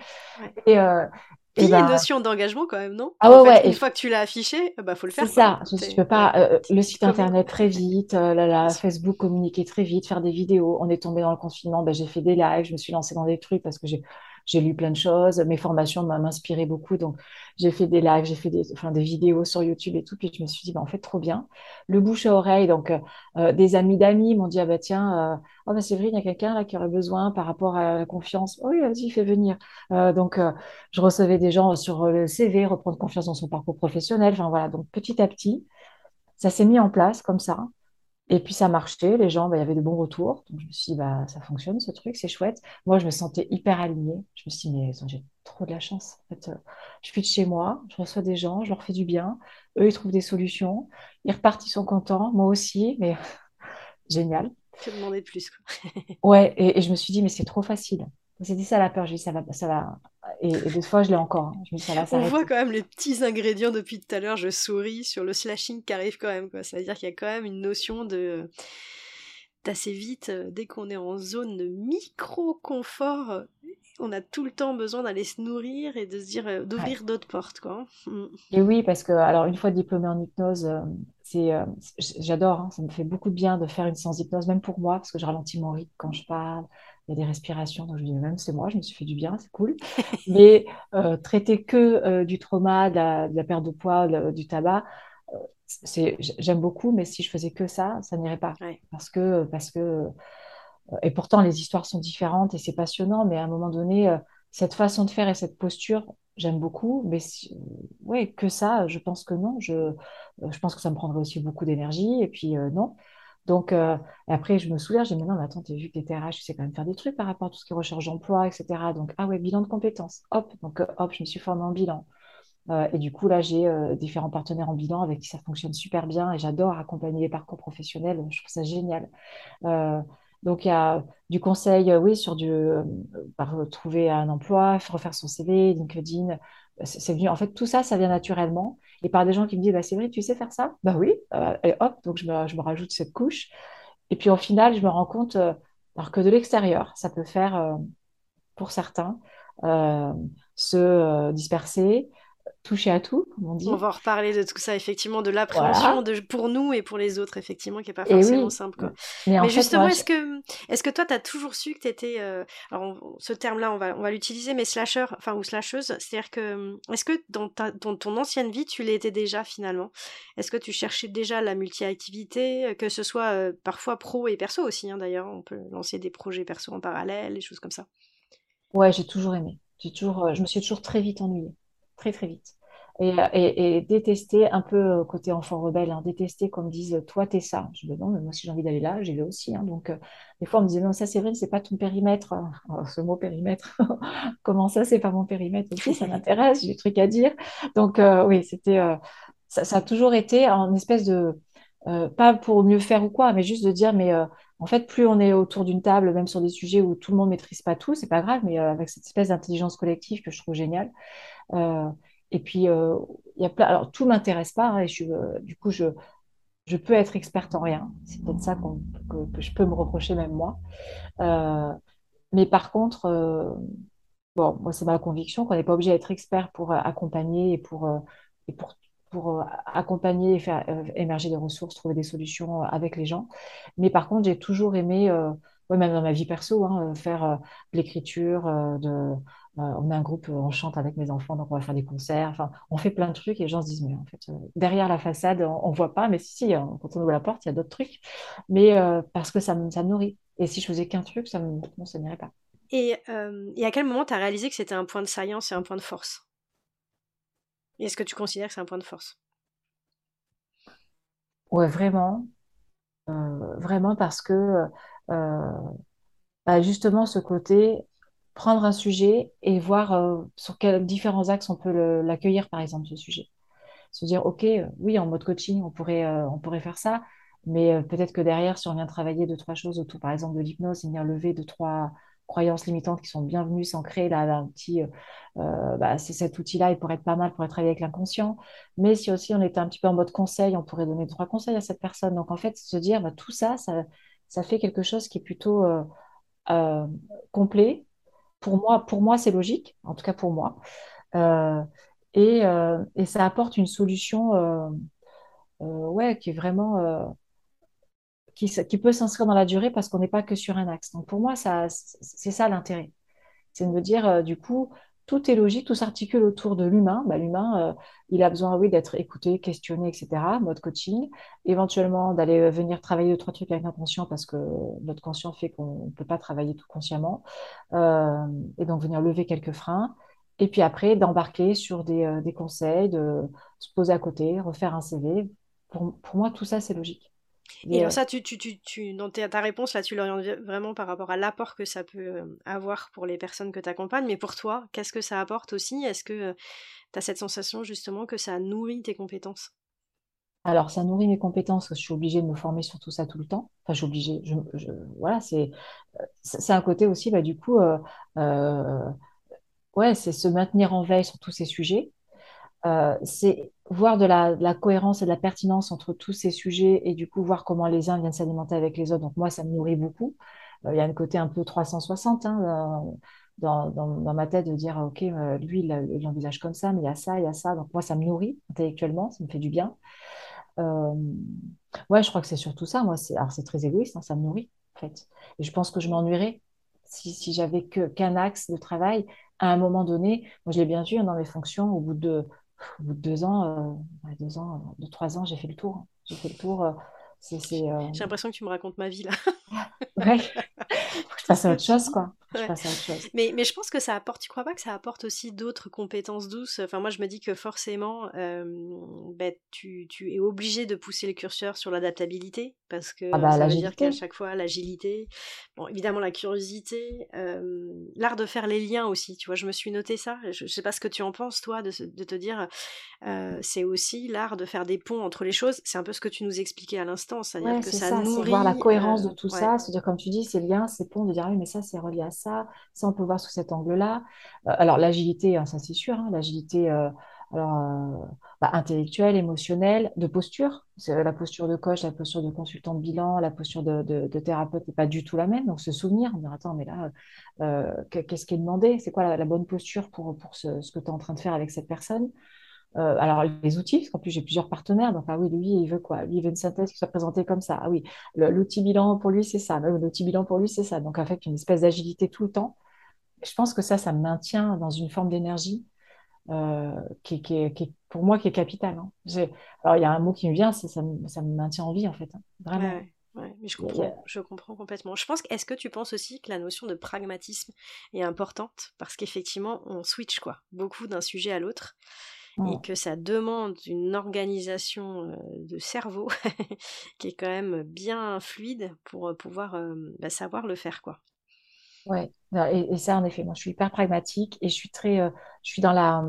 Et, euh, puis, il y a une ben notion d'engagement quand même, non? Ah, ouais, Une fois que tu l'as affiché, bah faut le faire. C'est ça. Je, peux pas. Euh, le site internet très vite, la, Facebook communiquer très vite, faire des vidéos. On est tombé dans le confinement, ben, j'ai fait des lives, je me suis lancée dans des trucs parce que j'ai j'ai lu plein de choses. Mes formations inspiré beaucoup. Donc, j'ai fait des lives, j'ai fait des, enfin, des vidéos sur YouTube et tout. Puis, je me suis dit, bah, en fait, trop bien. Le bouche à oreille. Donc, euh, euh, des amis d'amis m'ont dit, ah bah tiens, euh, oh, bah, c'est vrai, il y a quelqu'un là qui aurait besoin par rapport à la confiance. Oh, oui, vas-y, fais venir. donc, je recevais des gens sur le CV, reprendre confiance dans son parcours professionnel. Enfin, voilà. Donc, petit à petit, ça s'est mis en place comme ça. Et puis ça marchait, les gens, bah, il y avait de bons retours. Donc je me suis dit, bah, ça fonctionne ce truc, c'est chouette. Moi, je me sentais hyper alignée. Je me suis dit, mais j'ai trop de la chance. En fait, euh, je suis de chez moi, je reçois des gens, je leur fais du bien. Eux, ils trouvent des solutions. Ils repartent, ils sont contents. Moi aussi, mais génial. Tu demander de plus. Ouais, et, et, je me suis dit, mais c'est trop facile. C'est dit ça la peur. J'ai dit, ça va, ça va. Et, et des fois, je l'ai encore. Hein. Je me ça On voit quand même les petits ingrédients depuis tout à l'heure. Je souris sur le slashing qui arrive quand même. Quoi. Ça veut dire qu'il y a quand même une notion de d'assez vite, euh, dès qu'on est en zone de micro-confort, on a tout le temps besoin d'aller se nourrir et de se dire euh, d'ouvrir d'autres portes quoi. Mm. Et oui parce que alors une fois diplômée en hypnose euh, c'est j'adore hein. ça me fait beaucoup de bien de faire une séance d'hypnose même pour moi parce que je ralentis mon rythme quand je parle il y a des respirations, donc je me dis même c'est moi, je me suis fait du bien, c'est cool. Mais euh, traiter que euh, du trauma, de la, perte de poids, du tabac, euh, c'est, j'aime beaucoup, mais si je faisais que ça, ça n'irait pas. Parce que, parce que, et pourtant les histoires sont différentes et c'est passionnant, mais à un moment donné, cette façon de faire et cette posture, j'aime beaucoup, mais si, ouais, que ça, je pense que non. Je, je pense que ça me prendrait aussi beaucoup d'énergie, et puis non. Donc, euh, après, je me souviens, j'ai dit, non, mais attends, tu as vu que tu étais RH, tu sais quand même faire des trucs par rapport à tout ce qui recherche d'emploi, etc. Donc, ah ouais, bilan de compétences. Hop, donc, euh, hop, je me suis formée en bilan. Euh, et du coup, là, j'ai différents partenaires en bilan avec qui ça fonctionne super bien et j'adore accompagner les parcours professionnels. Je trouve ça génial. donc, il y a du conseil, oui, sur du, trouver un emploi, refaire son CV, LinkedIn. C'est venu, en fait, tout ça, ça vient naturellement. Et par des gens qui me disent, bah, c'est vrai, tu sais faire ça? Bah oui, euh, et hop, donc je me, je me, rajoute cette couche. Et puis au final, je me rends compte euh, alors que de l'extérieur, ça peut faire, euh, pour certains, se disperser, toucher à tout, comme on dit. On va reparler de tout ça, effectivement, de l'appréhension pour nous et pour les autres, effectivement, qui n'est pas forcément simple. Quoi. Mais, justement, est-ce que, est que toi, tu as toujours su que tu étais. Euh, alors, ce terme-là, on va, on va l'utiliser, mais slasher, enfin, ou slasheuse, c'est-à-dire que. Est-ce que dans, ta, dans ton ancienne vie, tu l'étais déjà, finalement? Est-ce que tu cherchais déjà la multi-activité, que ce soit euh, parfois pro et perso aussi, hein, d'ailleurs On peut lancer des projets perso en parallèle, des choses comme ça. Ouais, j'ai toujours aimé. J'ai toujours, euh, je me suis toujours très vite ennuyée très très vite. Et, détester un peu euh, côté enfant rebelle, hein, détester comme disent toi t'es ça. Je dis non, mais moi si j'ai envie d'aller là, j'y vais aussi. Hein. Donc euh, des fois on me disait non ça vrai, c'est pas ton périmètre. Ce mot périmètre, comment ça c'est pas mon périmètre aussi, ça m'intéresse, j'ai des trucs à dire. Donc euh, oui c'était ça, ça, a toujours été en espèce de pas pour mieux faire ou quoi, mais juste de dire mais en fait, plus on est autour d'une table, même sur des sujets où tout le monde maîtrise pas tout, c'est pas grave, mais avec cette espèce d'intelligence collective que je trouve géniale, et puis, euh, il y a plein. Alors, tout m'intéresse pas. Hein, et je, euh, du coup, je, je peux être experte en rien. C'est peut-être ça que, je peux me reprocher même moi. mais par contre, bon, moi, c'est ma conviction qu'on n'est pas obligé d'être expert pour accompagner et pour, et pour, pour accompagner et faire émerger des ressources, trouver des solutions avec les gens. Mais par contre, j'ai toujours aimé, ouais, même dans ma vie perso, hein, faire de l'écriture, de euh, on a un groupe, on chante avec mes enfants, donc on va faire des concerts. Enfin, on fait plein de trucs et les gens se disent, mais en fait, euh, derrière la façade, on, ne voit pas, mais si, si, hein, quand on ouvre la porte, il y a d'autres trucs. Mais euh, parce que ça me, ça nourrit. Et si je faisais qu'un truc, ça ne ça n'irait pas. Et, à quel moment tu as réalisé que c'était un point de science et un point de force? Est-ce que tu considères que c'est un point de force? Ouais, vraiment. vraiment parce que bah, justement, ce côté, prendre un sujet et voir euh, sur quels différents axes on peut l'accueillir, par exemple, ce sujet. Se dire, OK, euh, oui, en mode coaching, on pourrait, euh, on pourrait faire ça, mais peut-être que derrière, si on vient travailler deux, trois choses autour, par exemple, de l'hypnose, venir lever deux, trois croyances limitantes qui sont bienvenues, s'ancrer là, un petit, euh, bah, c'est cet outil-là, il pourrait être pas mal pour travailler avec l'inconscient. Mais si aussi on était un petit peu en mode conseil, on pourrait donner trois conseils à cette personne. Donc en fait, se dire, bah, tout ça, ça, ça fait quelque chose qui est plutôt complet. Pour moi, pour moi, c'est logique, en tout cas pour moi. Et, et, ça apporte une solution ouais, qui est vraiment qui, peut s'inscrire dans la durée parce qu'on n'est pas que sur un axe. Donc pour moi, c'est ça l'intérêt. C'est de me dire, euh, du coup, tout est logique, tout s'articule autour de l'humain. Bah, l'humain, euh, il a besoin, oui, d'être écouté, questionné, etc., mode coaching. Éventuellement, d'aller euh, venir travailler deux, trois trucs avec l'inconscient parce que notre conscient fait qu'on ne peut pas travailler tout consciemment. et donc, venir lever quelques freins. Et puis après, d'embarquer sur des, conseils, de se poser à côté, refaire un CV. Pour moi, tout ça, c'est logique. Et alors ça, tu, tu, tu, tu, dans ta réponse, là, tu l'orientes vraiment par rapport à l'apport que ça peut euh, avoir pour les personnes que tu accompagnes. Mais pour toi, qu'est-ce que ça apporte aussi? Est-ce que euh, tu as cette sensation justement que ça nourrit tes compétences? Alors, ça nourrit mes compétences, je suis obligée de me former sur tout ça tout le temps. Enfin, je suis obligée. Je, voilà, c'est, euh, c'est un côté aussi, bah, du coup, ouais, c'est se maintenir en veille sur tous ces sujets. Euh, c'est voir de la, cohérence et de la pertinence entre tous ces sujets et du coup voir comment les uns viennent s'alimenter avec les autres. Donc moi, ça me nourrit beaucoup. Euh, il y a un côté un peu 360 hein, dans, dans, ma tête de dire, OK, euh, lui, il l'envisage comme ça, mais il y a ça, il y a ça. Donc moi, ça me nourrit intellectuellement, ça me fait du bien. ouais, je crois que c'est surtout ça. Moi, c'est, alors c'est très égoïste, hein, ça me nourrit en fait. Et je pense que je m'ennuierais si, si j'avais que, qu'un axe de travail à un moment donné. Moi, je l'ai bien vu hein, dans mes fonctions, au bout de au bout de deux ans, euh, deux ans, de trois ans, j'ai fait le tour. J'ai fait le tour. Euh, j'ai l'impression que tu me racontes ma vie là. ouais. je passe à autre chose, quoi. Je passe à autre chose. Mais, mais je pense que ça apporte, tu crois pas que ça apporte aussi d'autres compétences douces? Enfin, moi, je me dis que forcément, ben, tu, tu, es obligé de pousser le curseur sur l'adaptabilité parce que ah bah, ça veut dire qu'à chaque fois, l'agilité, bon, évidemment, la curiosité, l'art de faire les liens aussi. Tu vois, je me suis noté ça. Je, sais pas ce que tu en penses, toi, de, de te dire, c'est aussi l'art de faire des ponts entre les choses. C'est un peu ce que tu nous expliquais à l'instant, c'est-à-dire que ça, ça nourrit. voir la cohérence de tout ça, c'est-à-dire comme tu dis, ces liens, ces ponts, de dire ah oui, mais ça c'est relié à ça, ça on peut voir sous cet angle-là. Euh, alors l'agilité, hein, ça c'est sûr, hein, l'agilité euh, alors, euh, bah, intellectuelle, émotionnelle, de posture. La posture de coach, la posture de consultant de bilan, la posture de, de, thérapeute n'est pas du tout la même. Donc se souvenir, on dire attends, mais là, qu'est-ce qui est demandé? C'est quoi la, bonne posture pour, pour ce, ce que tu es en train de faire avec cette personne? Euh, alors, les outils, parce qu'en plus, j'ai plusieurs partenaires. Donc, ah oui, lui, il veut quoi? Lui, il veut une synthèse qui soit présentée comme ça. Ah oui, l'outil bilan pour lui, c'est ça. L'outil bilan pour lui, c'est ça. Donc, en fait, une espèce d'agilité tout le temps. Je pense que ça, ça me maintient dans une forme d'énergie euh, qui, qui, pour moi, qui est capitale. Hein. Alors, il y a un mot qui me vient, c'est ça, me, ça me maintient en vie, en fait. Hein. Vraiment. Ouais, mais je comprends, je comprends complètement. Je pense est-ce que tu penses aussi que la notion de pragmatisme est importante? Parce qu'effectivement on switch quoi, beaucoup d'un sujet à l'autre et que ça demande une organisation de cerveau qui est quand même bien fluide pour pouvoir bah, savoir le faire quoi. Ouais, et, ça en effet, moi je suis hyper pragmatique et je suis très, je suis dans la,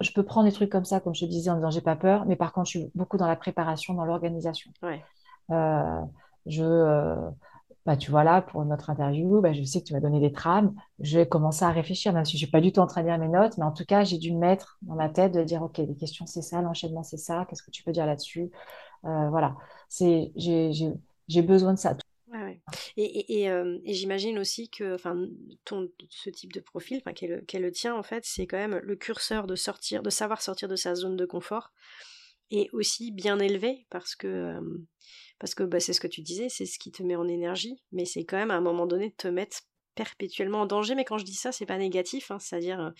je peux prendre des trucs comme ça comme je te disais en disant j'ai pas peur, mais par contre je suis beaucoup dans la préparation, dans l'organisation. Ouais. je bah, tu vois là, pour notre interview, bah, je sais que tu m'as donné des trames. Je vais commencer à réfléchir, même si je suis pas du tout en train de lire mes notes, mais en tout cas, j'ai dû me mettre dans ma tête de dire, OK, les questions, c'est ça, l'enchaînement, c'est ça, qu'est-ce que tu peux dire là-dessus? Euh, Voilà, c'est, j'ai besoin de ça. Et, euh, et, j'imagine aussi que ton, ce type de profil, qui est, est, le tien, en fait, c'est quand même le curseur de sortir, de savoir sortir de sa zone de confort et aussi bien élevé parce que euh, parce que bah, c'est ce que tu disais, c'est ce qui te met en énergie, mais c'est quand même à un moment donné de te mettre perpétuellement en danger. Mais quand je dis ça, c'est pas négatif, hein, c'est-à-dire euh,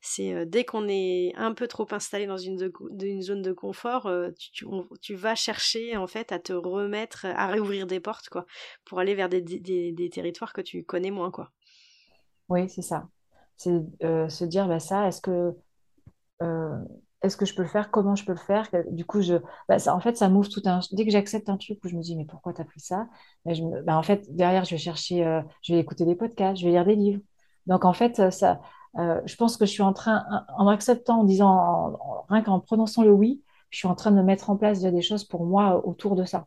c'est euh, dès qu'on est un peu trop installé dans une, zone de confort, euh, tu, vas chercher en fait à te remettre, à réouvrir des portes quoi, pour aller vers des, des, territoires que tu connais moins quoi. Oui, c'est ça. C'est se dire bah ça, est-ce que est-ce que je peux le faire Comment je peux le faire Du coup, bah, ça, en fait, ça m'ouvre tout un. Dès que j'accepte un truc où je me dis, mais pourquoi tu as pris ça? Bah, bah, En fait, derrière, je vais chercher, euh, je vais écouter des podcasts, je vais lire des livres. Donc, en fait, euh, ça, euh, je pense que je suis en train, en acceptant, en disant, rien qu'en prononçant le oui, je suis en train de mettre en place des choses pour moi autour de ça.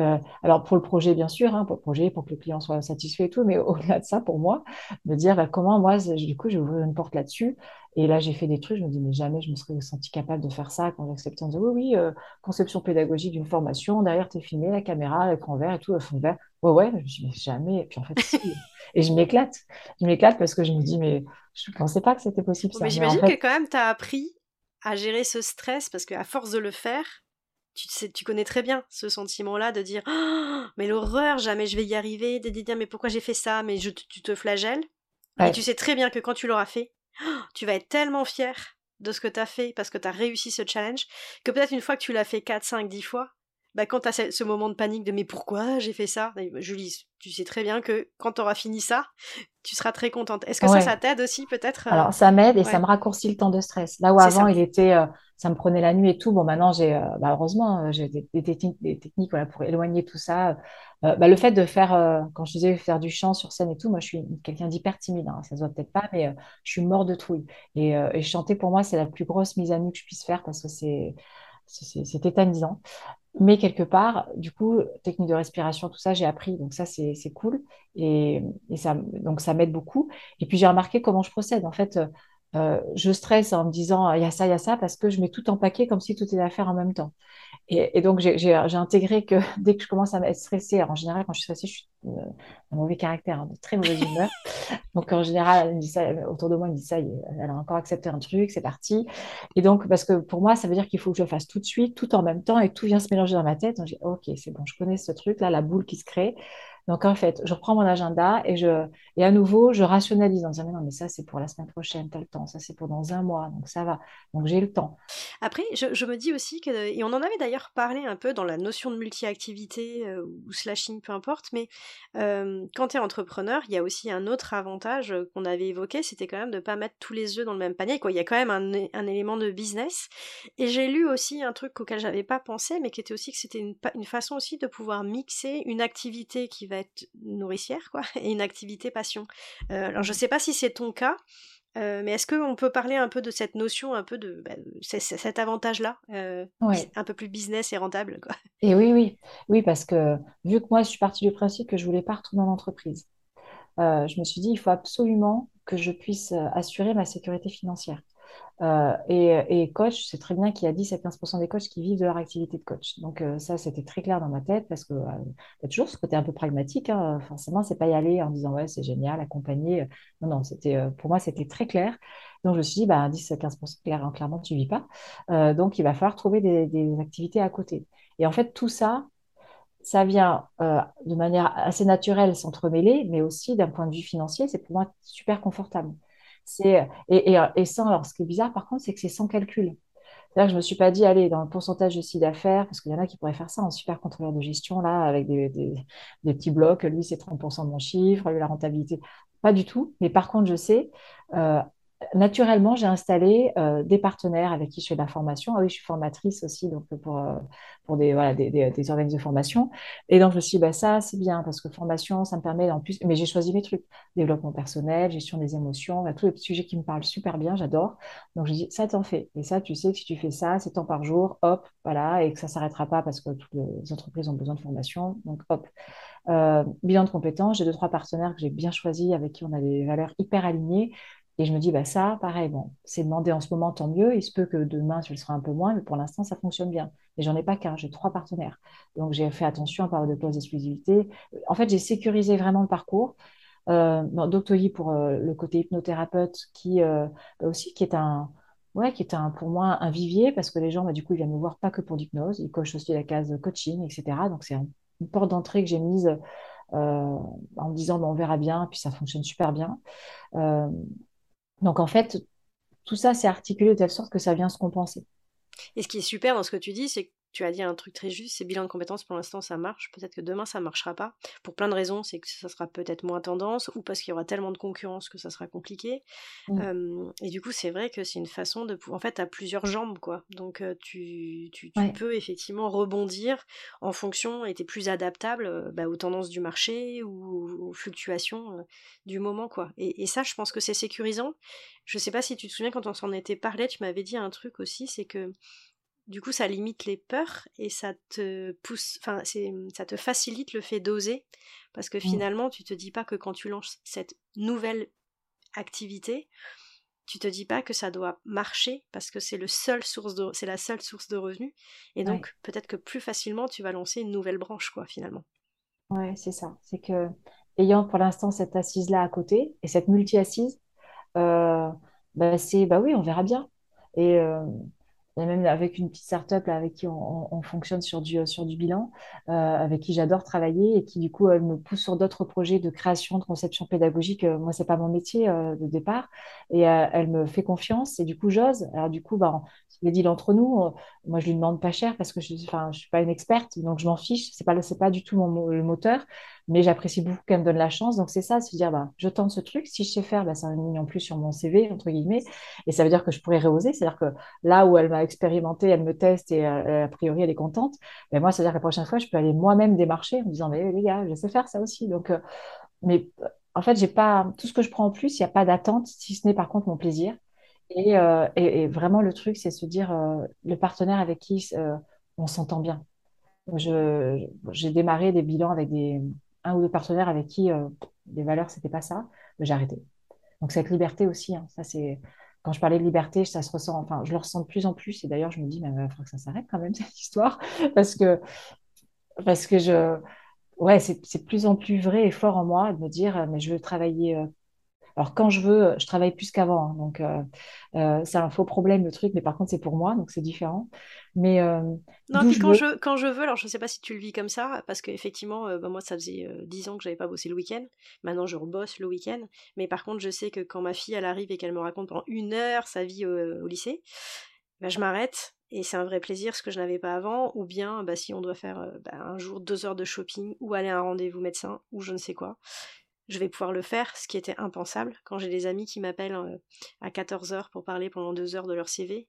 Euh, alors pour le projet, bien sûr, hein, pour le projet, pour que le client soit satisfait et tout, mais au-delà de ça, pour moi, me dire bah, comment moi, du coup, j'ai ouvert une porte là-dessus. Et là, j'ai fait des trucs, je me dis, mais jamais je me serais senti capable de faire ça quand j'ai accepté en disant, oui, oui, euh, conception pédagogique d'une formation, derrière, tu es filmé, la caméra, l'écran vert et tout, le fond vert. Ouais, ouais, je me dis, mais jamais. Et puis en fait, si. Et je m'éclate. Je m'éclate parce que je me dis, mais je ne pensais pas que c'était possible. ça. Mais j'imagine que quand même, tu as appris à gérer ce stress parce qu'à force de le faire, tu, sais, tu connais très bien ce sentiment-là de dire oh, mais l'horreur, jamais je vais y arriver, de dire mais pourquoi j'ai fait ça, mais je, tu te flagelles. Et tu sais très bien que quand tu l'auras fait, oh, tu vas être tellement fier de ce que tu as fait parce que tu as réussi ce challenge que peut-être une fois que tu l'as fait 4, 5, 10 fois, bah, quand tu as ce moment de panique de mais pourquoi j'ai fait ça Julie, tu sais très bien que quand tu auras fini ça, tu seras très contente. Est-ce que ça, ça t'aide aussi peut-être euh? Alors ça m'aide et ça me raccourcit le temps de stress. Là où avant il était, euh, ça me prenait la nuit et tout. Bon maintenant j'ai, euh, bah, heureusement j'ai des, techniques, pour éloigner tout ça. Bah, le fait de faire, quand je disais faire du chant sur scène et tout, moi je suis quelqu'un d'hyper timide. Hein, ça se voit peut-être pas, mais je suis mort de trouille. Et, et chanter pour moi c'est la plus grosse mise à nu que je puisse faire parce que c'est c'est tétanisant. Mais quelque part, du coup, technique de respiration, tout ça, j'ai appris. Donc ça, c'est cool. Et, ça, donc ça m'aide beaucoup. Et puis j'ai remarqué comment je procède. En fait, euh, je stresse en me disant, il y a ça, il y a ça, parce que je mets tout en paquet comme si tout était à faire en même temps. Et, donc, j'ai intégré que dès que je commence à être stressée, en général, quand je suis stressée, je suis euh, un mauvais caractère, hein, de très mauvaise humeur. donc, en général, elle me dit ça, autour de moi, elle me dit ça, elle a encore accepté un truc, c'est parti. Et donc, parce que pour moi, ça veut dire qu'il faut que je le fasse tout de suite, tout en même temps, et tout vient se mélanger dans ma tête. Donc, dis, OK, c'est bon, je connais ce truc-là, la boule qui se crée. Donc en fait, je reprends mon agenda et je et à nouveau, je rationalise en disant mais non, mais ça c'est pour la semaine prochaine, as le temps, ça c'est pour dans un mois, donc ça va. Donc j'ai le temps. Après, je, me dis aussi que et on en avait d'ailleurs parlé un peu dans la notion de multi-activité euh, ou slashing, peu importe, mais euh, quand tu es entrepreneur, il y a aussi un autre avantage qu'on avait évoqué, c'était quand même de pas mettre tous les œufs dans le même panier. Quoi. Il y a quand même un, un élément de business. Et j'ai lu aussi un truc auquel j'avais pas pensé, mais qui était aussi que c'était une, une façon aussi de pouvoir mixer une activité qui va être nourricière, quoi, et une activité passion. Euh, alors je sais pas si c'est ton cas, euh, mais est-ce qu'on peut parler un peu de cette notion, un peu de bah, cet avantage-là, euh, un peu plus business et rentable quoi? Et oui, oui, oui, parce que vu que moi je suis partie du principe que je voulais pas retourner dans l'entreprise, je me suis dit il faut absolument que je puisse assurer ma sécurité financière. Euh, et, coach, c'est très bien qu'il y a 10 à 15 des coachs qui vivent de leur activité de coach. Donc euh, ça, c'était très clair dans ma tête parce que euh, y a toujours ce côté un peu pragmatique. Hein. Forcément, c'est pas y aller en disant ouais, c'est génial, accompagner. Non, non, c'était pour moi, c'était très clair. Donc je me suis dit, bah, 10 à 15 clairement, tu vis pas. donc il va falloir trouver des, activités à côté. Et en fait, tout ça, ça vient de manière assez naturelle s'entremêler, mais aussi d'un point de vue financier, c'est pour moi super confortable. C'est, et, et, sans, alors ce qui est bizarre par contre, c'est que c'est sans calcul. Que je ne me suis pas dit, allez, dans le pourcentage de chiffre d'affaires, parce qu'il y en a qui pourraient faire ça en super contrôleur de gestion, là, avec des, des, des petits blocs, lui, c'est 30% de mon chiffre, lui, la rentabilité. Pas du tout. Mais par contre, je sais, euh, naturellement, j'ai installé euh, des partenaires avec qui je fais de la formation. Ah oui, je suis formatrice aussi, donc pour, euh, pour des, voilà, des, des, organismes de formation. Et donc, je me suis dit, bah, ça, c'est bien, parce que formation, ça me permet en plus, mais j'ai choisi mes trucs, développement personnel, gestion des émotions, tous les sujets qui me parlent super bien, j'adore. Donc, je dis, ça t'en fait. Et ça, tu sais que si tu fais ça, c'est temps par jour, hop, voilà, et que ça s'arrêtera pas parce que toutes les entreprises ont besoin de formation, donc hop. Euh, bilan de compétences, j'ai deux, trois partenaires que j'ai bien choisis, avec qui on a des valeurs hyper alignées. Et je me dis, bah ça, pareil, bon, c'est demandé en ce moment, tant mieux. Il se peut que demain, tu le seras un peu moins, mais pour l'instant, ça fonctionne bien. Et j'en ai pas qu'un, j'ai trois partenaires. Donc, j'ai fait attention à parler de clause d'exclusivité. En fait, j'ai sécurisé vraiment le parcours. Euh, Doctoyi pour euh, le côté hypnothérapeute, qui euh, bah aussi, qui est un, ouais, qui est un, pour moi un vivier, parce que les gens, bah, du coup, ils viennent me voir pas que pour l'hypnose, ils cochent aussi la case coaching, etc. Donc, c'est une porte d'entrée que j'ai mise euh, en me disant, bah, on verra bien, puis ça fonctionne super bien. Euh, donc en fait, tout ça, c'est articulé de telle sorte que ça vient se compenser. Et ce qui est super dans ce que tu dis, c'est que tu as dit un truc très juste, c'est bilan de compétences pour l'instant ça marche, peut-être que demain ça marchera pas. Pour plein de raisons, c'est que ça sera peut-être moins tendance, ou parce qu'il y aura tellement de concurrence que ça sera compliqué. Mmh. et du coup, c'est vrai que c'est une façon de... En fait, à plusieurs jambes, quoi. Donc tu, tu, peux effectivement rebondir en fonction, et es plus adaptable bah, aux tendances du marché ou aux fluctuations du moment, quoi. Et, et ça, je pense que c'est sécurisant. Je sais pas si tu te souviens, quand on s'en était parlé, tu m'avais dit un truc aussi, c'est que du coup, ça limite les peurs et ça te pousse, enfin, ça te facilite le fait d'oser parce que mmh. finalement, tu te dis pas que quand tu lances cette nouvelle activité, tu te dis pas que ça doit marcher parce que c'est le seul source de, c'est la seule source de revenus et donc peut-être que plus facilement tu vas lancer une nouvelle branche quoi finalement. Ouais, c'est ça. C'est que ayant pour l'instant cette assise là à côté et cette multi assise, euh, bah c'est bah oui, on verra bien. Et euh, même avec une petite start-up avec qui on, fonctionne sur du, sur du bilan, euh, avec qui j'adore travailler et qui du coup elle me pousse sur d'autres projets de création, de conception pédagogique. Euh, moi, c'est pas mon métier euh, de départ et elle me fait confiance et du coup j'ose. Alors du coup, bah, les deals entre nous, moi je lui demande pas cher parce que je, je suis pas une experte, donc je m'en fiche. C'est pas pas du tout mon le moteur, mais j'apprécie beaucoup qu'elle me donne la chance. Donc c'est ça, c'est dire bah je tente ce truc. Si je sais faire, bah, c'est un ligne en plus sur mon CV entre guillemets et ça veut dire que je pourrais rehausser. C'est-à-dire que là où elle m'a expérimenté, elle me teste et euh, a priori elle est contente. Mais moi, c'est-à-dire que la prochaine fois, je peux aller moi-même démarcher en me disant, mais les gars, je sais faire ça aussi. Donc, euh, mais en fait, j'ai pas tout ce que je prends en plus, il n'y a pas d'attente, si ce n'est par contre mon plaisir. Et, euh, et, vraiment, le truc, c'est se dire le partenaire avec qui on s'entend bien. J'ai démarré des bilans avec des, un ou deux partenaires avec qui les valeurs, c'était pas ça, mais j'ai arrêté. Donc, cette liberté aussi, hein, ça, c'est quand je parlais de liberté, ça se ressent, enfin, je le ressens de plus en plus. Et d'ailleurs, je me dis, mais il faudrait que ça s'arrête quand même, cette histoire. Parce que, parce que je, ouais, c'est de plus en plus vrai et fort en moi de me dire, mais je veux travailler euh, alors quand je veux, je travaille plus qu'avant, hein, donc euh, euh, c'est un faux problème le truc, mais par contre c'est pour moi, donc c'est différent. Mais euh, non, puis quand je, quand je veux, alors je ne sais pas si tu le vis comme ça, parce qu'effectivement, bah, moi ça faisait dix ans que j'avais pas bossé le week-end. Maintenant je rebosse le week-end, mais par contre je sais que quand ma fille elle arrive et qu'elle me raconte pendant une heure sa vie au, lycée, bah, je m'arrête et c'est un vrai plaisir, ce que je n'avais pas avant, ou bien bah, si on doit faire bah, un jour deux heures de shopping, ou aller à un rendez-vous médecin, ou je ne sais quoi, je vais pouvoir le faire, ce qui était impensable. Quand j'ai des amis qui m'appellent euh, à 14h pour parler pendant deux heures de leur CV,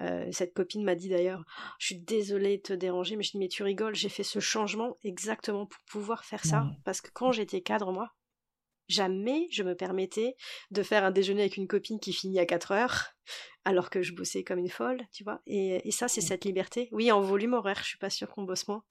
euh, cette copine m'a dit d'ailleurs, je suis désolée de te déranger, mais je dis, mais tu rigoles, j'ai fait ce changement exactement pour pouvoir faire ça. Parce que quand j'étais cadre, moi, jamais je me permettais de faire un déjeuner avec une copine qui finit à 4 heures, alors que je bossais comme une folle, tu vois. Et, et ça, c'est cette liberté. Oui, en volume horaire, je suis pas sûre qu'on bosse moins.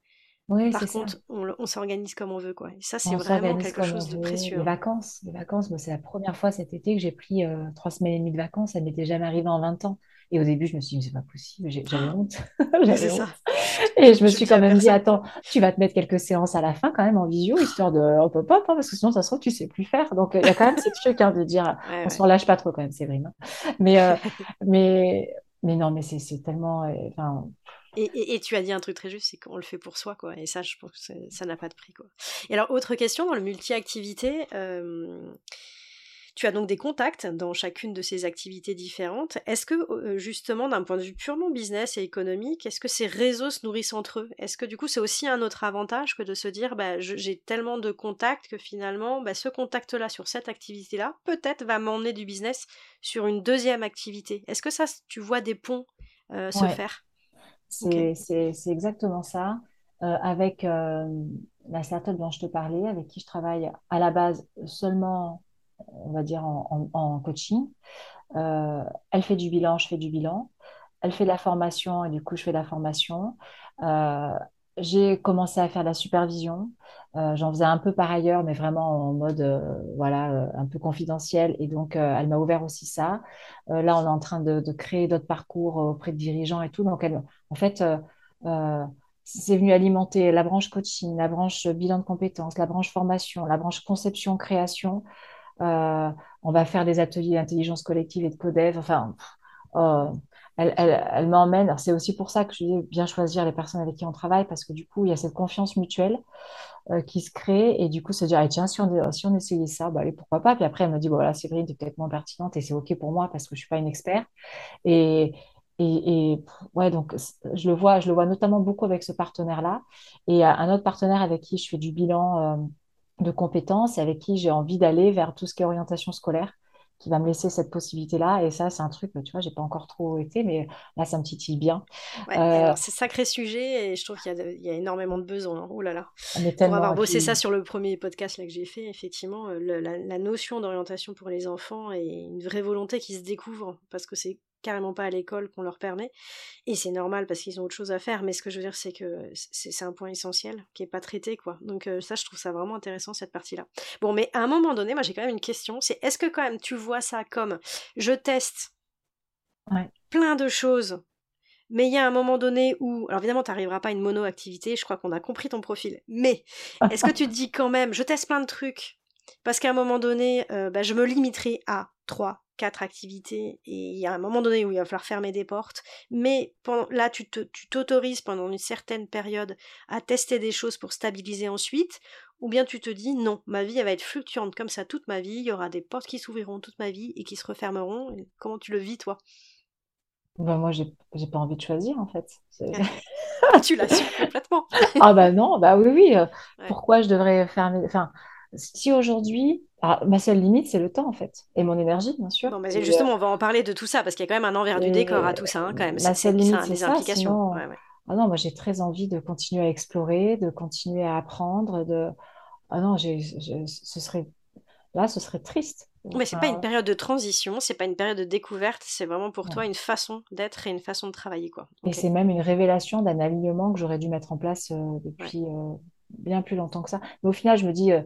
Oui, Par contre, on, s'organise comme on veut, quoi. Et ça, c'est vraiment quelque chose de précieux. Les vacances, les vacances, c'est la première fois cet été que j'ai pris euh, trois semaines et demie de vacances. Ça m'était jamais arrivé en 20 ans. Et au début, je me suis dit, c'est pas possible, j'avais honte. ça. Et je me suis quand même dit, attends, tu vas te mettre quelques séances à la fin quand même en visio, histoire de hop hop hop, hein, parce que sinon, ça se trouve, tu sais plus faire. Donc, il y a quand même ce truc hein, de dire, on s'en lâche pas trop quand même, c'est vrai. Mais, euh, mais, mais non, mais c'est tellement, euh, et, tu as dit un truc très juste, c'est qu'on le fait pour soi, quoi. Et ça, je pense que ça n'a pas de prix, quoi. Et alors, autre question, dans le multi-activité, euh, tu as donc des contacts dans chacune de ces activités différentes. Est-ce que, euh, justement, d'un point de vue purement business et économique, est-ce que ces réseaux se nourrissent entre eux? Est-ce que, du coup, c'est aussi un autre avantage que de se dire, bah, j'ai tellement de contacts que finalement, bah, ce contact-là sur cette activité-là, peut-être va m'emmener du business sur une deuxième activité? Est-ce que ça, tu vois des ponts euh, se faire? C'est exactement ça. Euh, avec euh, la startup dont je te parlais, avec qui je travaille à la base seulement, on va dire, en, coaching. Euh, elle fait du bilan, je fais du bilan. Elle fait de la formation et du coup, je fais de la formation. J'ai commencé à faire de la supervision. J'en faisais un peu par ailleurs, mais vraiment en mode voilà un peu confidentiel. Et donc, elle m'a ouvert aussi ça. là, on est en train de, de créer d'autres parcours auprès de dirigeants et tout. Donc, elle, en fait, euh, euh, c'est venu alimenter la branche coaching, la branche bilan de compétences, la branche formation, la branche conception, création. Euh, on va faire des ateliers d'intelligence collective et de codev. Enfin, elle, m'emmène. C'est aussi pour ça que je dis bien choisir les personnes avec qui on travaille parce que du coup, il y a cette confiance mutuelle qui se crée et du coup, se dire, tiens, si on, si essayait ça, bah, allez, pourquoi pas. Puis après, elle me dit, voilà, Séverine, tu peut-être moins pertinente et c'est OK pour moi parce que je suis pas une experte. Et, et, ouais, donc je le vois, je le vois notamment beaucoup avec ce partenaire-là et un autre partenaire avec qui je fais du bilan euh, de compétences et avec qui j'ai envie d'aller vers tout ce qui est orientation scolaire, qui va me laisser cette possibilité-là. Et ça, c'est un truc, tu vois, j'ai pas encore trop été, mais là, ça me titille bien. Ouais, euh, c'est sacré sujet et je trouve qu'il y, a énormément de besoins. Oh là là. Pour avoir bossé ça sur le premier podcast là, que j'ai fait, effectivement, euh, la, la, notion d'orientation pour les enfants est une vraie volonté qui se découvre parce que c'est carrément pas à l'école qu'on leur permet. Et c'est normal parce qu'ils ont autre chose à faire. Mais ce que je veux dire, c'est que c'est un point essentiel qui est pas traité, quoi. Donc euh, ça, je trouve ça vraiment intéressant cette partie-là. Bon, mais à un moment donné, moi j'ai quand même une question. C'est est-ce que quand même tu vois ça comme je teste plein de choses mais il y a un moment donné où, alors évidemment, tu n'arriveras pas à une mono-activité, je crois qu'on a compris ton profil, mais est-ce que tu te dis quand même, je teste plein de trucs, parce qu'à un moment donné, euh, bah, je me limiterai à 3, 4 activités, et il y a un moment donné où il va falloir fermer des portes, mais là, tu t'autorises pendant une certaine période à tester des choses pour stabiliser ensuite, ou bien tu te dis, non, ma vie, elle va être fluctuante comme ça toute ma vie, il y aura des portes qui s'ouvriront toute ma vie et qui se refermeront, comment tu le vis, toi? Bah, moi, j'ai pas envie de choisir, en fait. tu l'assumes complètement. ah bah non, bah oui, oui. Euh, pourquoi je devrais faire... Enfin, si aujourd'hui, ah, ma seule limite, c'est le temps, en fait, et mon énergie, bien sûr. Bon, justement, on va en parler de tout ça, parce qu'il y a quand même un envers du décor à tout ça, hein, quand même. Ma seule limite, c'est ça, implications. Ah non, moi, j'ai très envie de continuer à explorer, de continuer à apprendre, de... Ah non, j'ai, ce serait... Là, ce serait triste. Mais c'est pas une période de transition, c'est pas une période de découverte, c'est vraiment pour toi une façon d'être et une façon de travailler. Quoi. Et c'est même une révélation d'un alignement que j'aurais dû mettre en place euh, depuis euh, bien plus longtemps que ça. Mais au final, je me dis, euh,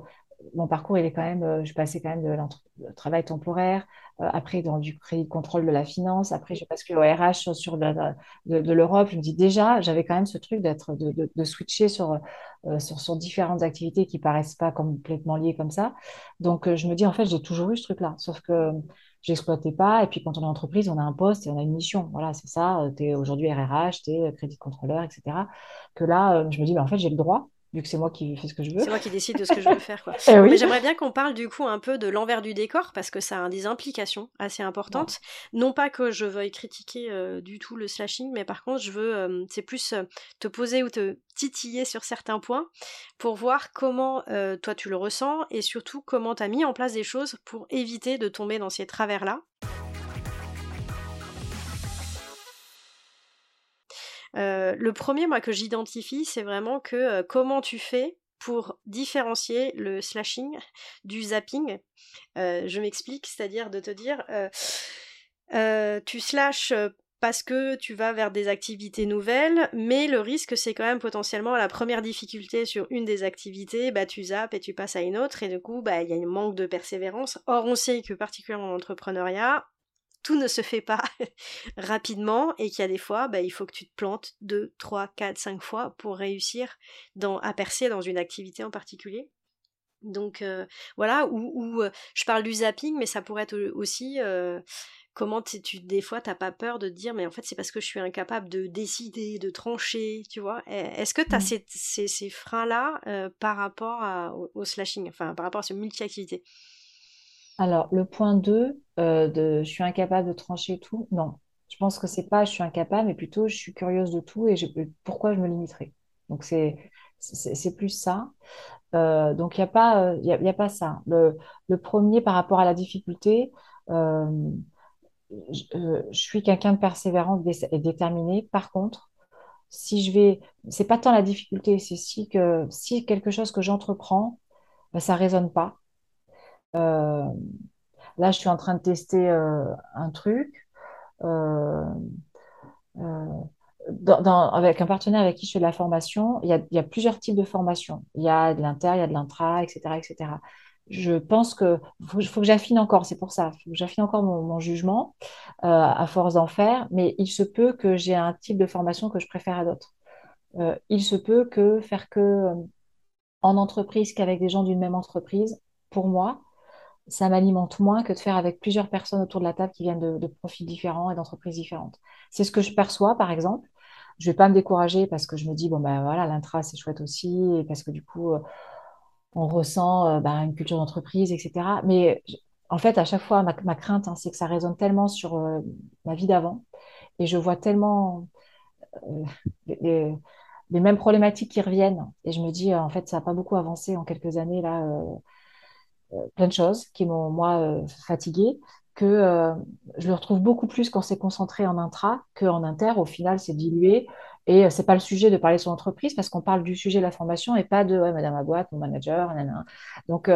mon parcours, il est quand même, je passais quand même de travail temporaire, après dans du crédit de contrôle de la finance, après je passe au RH sur de, l'Europe. Je me dis déjà, j'avais quand même ce truc d'être de, de, switcher sur, sur, sur, différentes activités qui paraissent pas complètement liées comme ça. Donc je me dis, en fait, j'ai toujours eu ce truc-là, sauf que j'exploitais pas. Et puis quand on est entreprise, on a un poste et on a une mission. Voilà, c'est ça. Tu es aujourd'hui RRH, tu es crédit contrôleur, etc. Que là, je me dis, mais en fait, j'ai le droit vu que c'est moi qui fais ce que je veux. C'est moi qui décide de ce que je veux faire. Quoi. Eh Mais j'aimerais bien qu'on parle du coup un peu de l'envers du décor parce que ça a des implications assez importantes. Non pas que je veuille critiquer euh, du tout le slashing, mais par contre je veux, euh, c'est plus euh, te poser ou te titiller sur certains points pour voir comment toi tu le ressens et surtout comment tu as mis en place des choses pour éviter de tomber dans ces travers-là. Euh, le premier, moi, que j'identifie, c'est vraiment que euh, comment tu fais pour différencier le slashing du zapping. Euh, je m'explique, c'est-à-dire de te dire, tu slashes parce que tu vas vers des activités nouvelles, mais le risque c'est quand même potentiellement la première difficulté sur une des activités, bah tu zappes et tu passes à une autre et du coup bah il y a un manque de persévérance. Or on sait que particulièrement en entrepreneuriat, tout ne se fait pas rapidement et qu'il y a des fois, bah, il faut que tu te plantes 2, 3, 4, 5 fois pour réussir dans, à percer dans une activité en particulier. Donc euh, voilà, ou, euh, je parle du zapping, mais ça pourrait être aussi euh, comment tu, des fois t'as pas peur de dire, mais en fait c'est parce que je suis incapable de décider, de trancher, tu vois? Est-ce que tu as mmh. ces, ces, freins-là par rapport au, au, slashing, enfin par rapport à ce multi-activité? Alors, le point 2, euh, de je suis incapable de trancher tout, non. Je pense que c'est pas je suis incapable, mais plutôt je suis curieuse de tout et pourquoi je me limiterai. Donc, c'est plus ça. Euh, donc, il n'y a pas, il y a, pas ça. Le, premier, par rapport à la difficulté, euh, je, suis quelqu'un de persévérant et déterminé. Par contre, si je vais, c'est pas tant la difficulté, c'est si que si quelque chose que j'entreprends, ben, ça résonne pas, euh, là, je suis en train de tester euh, un truc. Euh, avec un partenaire avec qui je fais de la formation, il y a, plusieurs types de formations. Il y a de l'inter, il y a de l'intra, etc., etc. Je pense que faut, faut que j'affine encore, c'est pour ça, faut que j'affine encore mon, jugement à force d'en faire, mais il se peut que j'ai un type de formation que je préfère à d'autres. il se peut que faire que en entreprise qu'avec des gens d'une même entreprise, pour moi, ça m'alimente moins que de faire avec plusieurs personnes autour de la table qui viennent de, profils différents et d'entreprises différentes. C'est ce que je perçois, par exemple. Je vais pas me décourager parce que je me dis, bon, ben voilà, l'intra, c'est chouette aussi, parce que du coup, euh, on ressent euh, ben, une culture d'entreprise, etc. Mais en fait, à chaque fois, ma, crainte, hein, c'est que ça résonne tellement sur euh, ma vie d'avant, et je vois tellement les, mêmes problématiques qui reviennent, et je me dis, en fait, ça n'a pas beaucoup avancé en quelques années, là plein de choses qui m'ont, moi, euh, fatiguée, que euh, je le retrouve beaucoup plus quand c'est concentré en intra qu'en inter. Au final, c'est dilué. Et c'est pas le sujet de parler sur l'entreprise parce qu'on parle du sujet de la formation et pas de ouais, madame ma boîte, mon manager, nanana. Donc,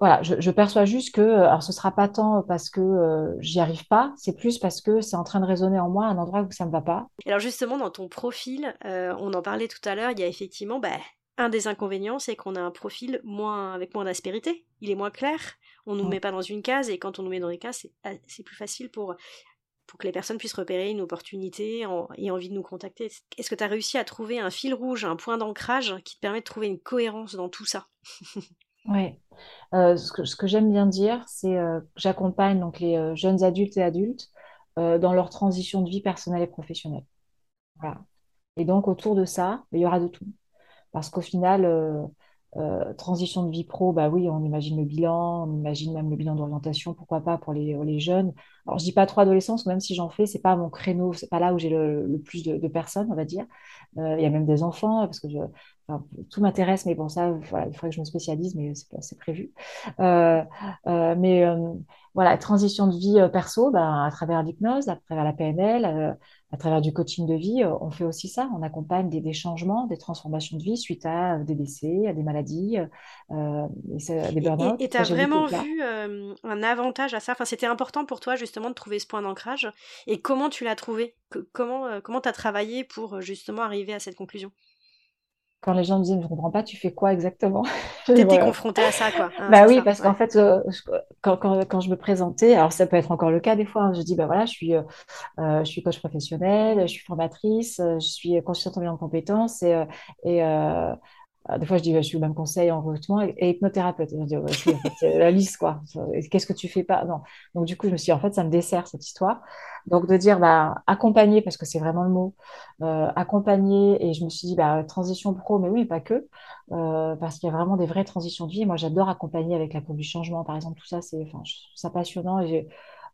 voilà, je, perçois juste que, alors ce sera pas tant parce que euh, j'y arrive pas, c'est plus parce que c'est en train de résonner en moi un endroit où ça me va pas. Alors justement, dans ton profil, euh, on en parlait tout à l'heure, il y a effectivement bah, un des inconvénients, c'est qu'on a un profil moins avec moins d'aspérité. Il est moins clair. On nous met pas dans une case et quand on nous met dans des cases, c'est plus facile pour pour que les personnes puissent repérer une opportunité et envie de nous contacter. Est-ce que tu as réussi à trouver un fil rouge, un point d'ancrage qui te permet de trouver une cohérence dans tout ça? Oui. Euh, ce que, j'aime bien dire, c'est euh, que j'accompagne donc les euh, jeunes adultes et adultes dans leur transition de vie personnelle et professionnelle. Voilà. Et donc autour de ça, il y aura de tout. Parce qu'au final, euh, transition de vie pro, bah oui, on imagine le bilan, on imagine même le bilan d'orientation, pourquoi pas pour les, les, jeunes. Alors je dis pas trop adolescence, même si j'en fais, c'est pas mon créneau, c'est pas là où j'ai le, plus de, personnes, on va dire. Euh, il y a même des enfants, parce que je, tout m'intéresse, mais bon ça, voilà, il faudrait que je me spécialise, mais c'est prévu. Euh, mais voilà, transition de vie perso, bah, à travers l'hypnose, à travers la PNL à travers du coaching de vie, euh, on fait aussi ça. On accompagne des, changements, des transformations de vie suite à euh, des décès, à des maladies, euh, des burn-out. Et tu as vraiment vu un avantage à ça? Enfin, C'était important pour toi justement de trouver ce point d'ancrage. Et comment tu l'as trouvé? Comment tu as travaillé pour justement arriver à cette conclusion? Quand les gens me disent, je ne comprends pas, tu fais quoi exactement Tu étais confrontée à ça, quoi. Hein, bah oui, parce qu'en fait, euh, quand, quand, quand, je me présentais, alors ça peut être encore le cas des fois, hein, je dis, bah voilà, je suis, euh, euh, je suis coach professionnel, je suis formatrice, je suis consultante en compétences et, et des fois, je dis, je suis même conseil en recrutement et, hypnothérapeute. Je dis, c'est la liste, quoi. Qu'est-ce que tu fais pas? Non. Donc, du coup, je me suis dit, en fait, ça me dessert cette histoire. Donc, de dire, bah, accompagner, parce que c'est vraiment le mot, euh, accompagner. Et je me suis dit, bah, transition pro, mais oui, pas que, euh, parce qu'il y a vraiment des vraies transitions de vie. Moi, j'adore accompagner avec la courbe du changement, par exemple. Tout ça, c'est, enfin, passionnant.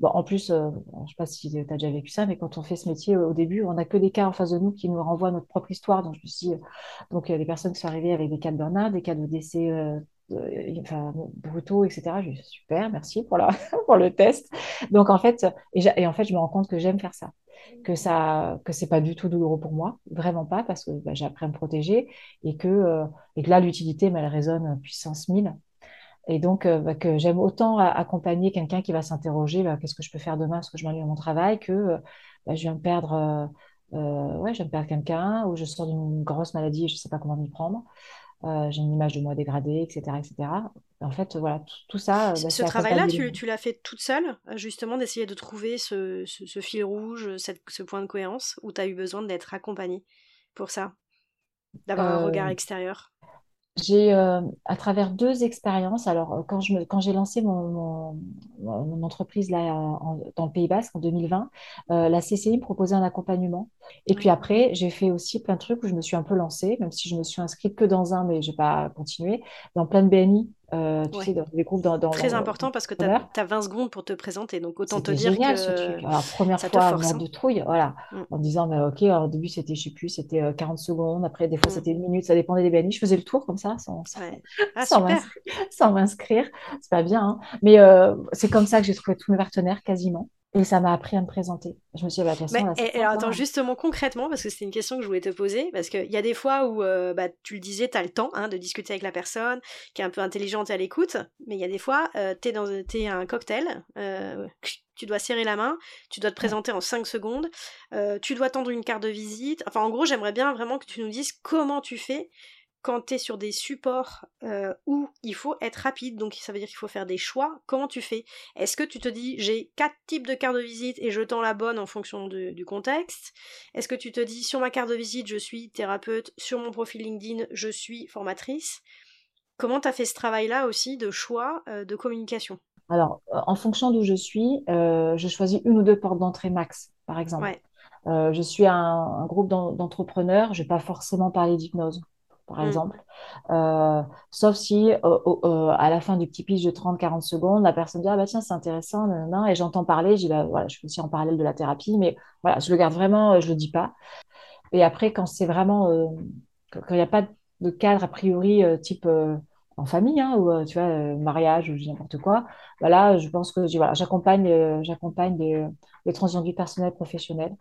Bon, en plus, euh, je ne sais pas si tu as déjà vécu ça, mais quand on fait ce métier au début, on n'a que des cas en face de nous qui nous renvoient notre propre histoire. Donc, je me suis donc, y a des personnes qui sont arrivées avec des cas de burn des cas de décès euh, enfin, brutaux, etc. Je dis, super, merci pour, le test. Donc, en fait, et, en fait, je me rends compte que j'aime faire ça que ça que c'est pas du tout douloureux pour moi vraiment pas parce que bah, j'ai appris à me protéger et que euh, et que là l'utilité elle résonne puissance 1000 et donc, euh, bah, que j'aime autant accompagner quelqu'un qui va s'interroger, bah, qu'est-ce que je peux faire demain parce que je m'ennuie à mon travail, que euh, bah, je viens de perdre, euh, ouais, je viens de perdre quelqu'un, ou je sors d'une grosse maladie et je ne sais pas comment m'y prendre. j'ai une image de moi dégradée, etc. etc. En fait, voilà, tout, ça. ce travail-là, tu, tu l'as fait toute seule, justement, d'essayer de trouver ce, ce, fil rouge, cette, ce point de cohérence, ou tu as eu besoin d'être accompagnée pour ça? D'avoir un regard extérieur? J'ai, euh, à travers deux expériences, alors euh, quand, je me, quand j'ai lancé mon, mon, entreprise là, dans le Pays Basque en 2020, euh, la CCI me proposait un accompagnement. Et puis après, j'ai fait aussi plein de trucs où je me suis un peu lancée, même si je me suis inscrite que dans un, mais je n'ai pas continué, dans plein de BNI euh, tu sais, dans les groupes dans, Très important parce que tu as, 20 secondes pour te présenter, donc autant te dire génial, que ce truc. Alors, première fois, mort hein. de trouille, voilà, mm. en disant, mais ok, au début c'était, je sais plus, c'était 40 euh, secondes, après des fois mm. c'était une minute, ça dépendait des BNI, je faisais le tour comme ça, sans, ah, m'inscrire, c'est pas bien, hein. mais euh, c'est comme ça que j'ai trouvé tous mes partenaires quasiment. Et ça m'a appris à me présenter. Je me suis dit, bah, et, alors, attends, justement, concrètement, parce que c'était une question que je voulais te poser, parce qu'il y a des fois où, euh, bah, tu le disais, tu as le temps hein, de discuter avec la personne, qui est un peu intelligente et à l'écoute, mais il y a des fois, euh, tu es, à un cocktail, euh, tu dois serrer la main, tu dois te présenter en 5 secondes, euh, tu dois tendre une carte de visite. Enfin, en gros, j'aimerais bien vraiment que tu nous dises comment tu fais quand tu es sur des supports euh, où il faut être rapide, donc ça veut dire qu'il faut faire des choix, comment tu fais? Est-ce que tu te dis j'ai quatre types de cartes de visite et je tends la bonne en fonction du contexte? Est-ce que tu te dis sur ma carte de visite je suis thérapeute, sur mon profil LinkedIn je suis formatrice? Comment tu as fait ce travail-là aussi de choix euh, de communication? Alors, euh, en fonction d'où je suis, je choisis une ou deux portes d'entrée max, par exemple. je suis un, un groupe d'entrepreneurs, je ne vais pas forcément parler d'hypnose par mm. exemple. Euh, sauf si euh, euh, à la fin du petit pitch de 30-40 secondes, la personne dit Ah bah tiens, c'est intéressant, et j'entends parler, je bah, voilà, je fais aussi en parallèle de la thérapie, mais voilà, je le garde vraiment, je le dis pas. Et après, quand c'est vraiment, quand il n'y a pas de cadre a priori type en famille, hein, ou tu vois, mariage ou n'importe quoi, voilà, je pense que voilà, j'accompagne, j'accompagne les, les transitions de vie personnelle professionnelle.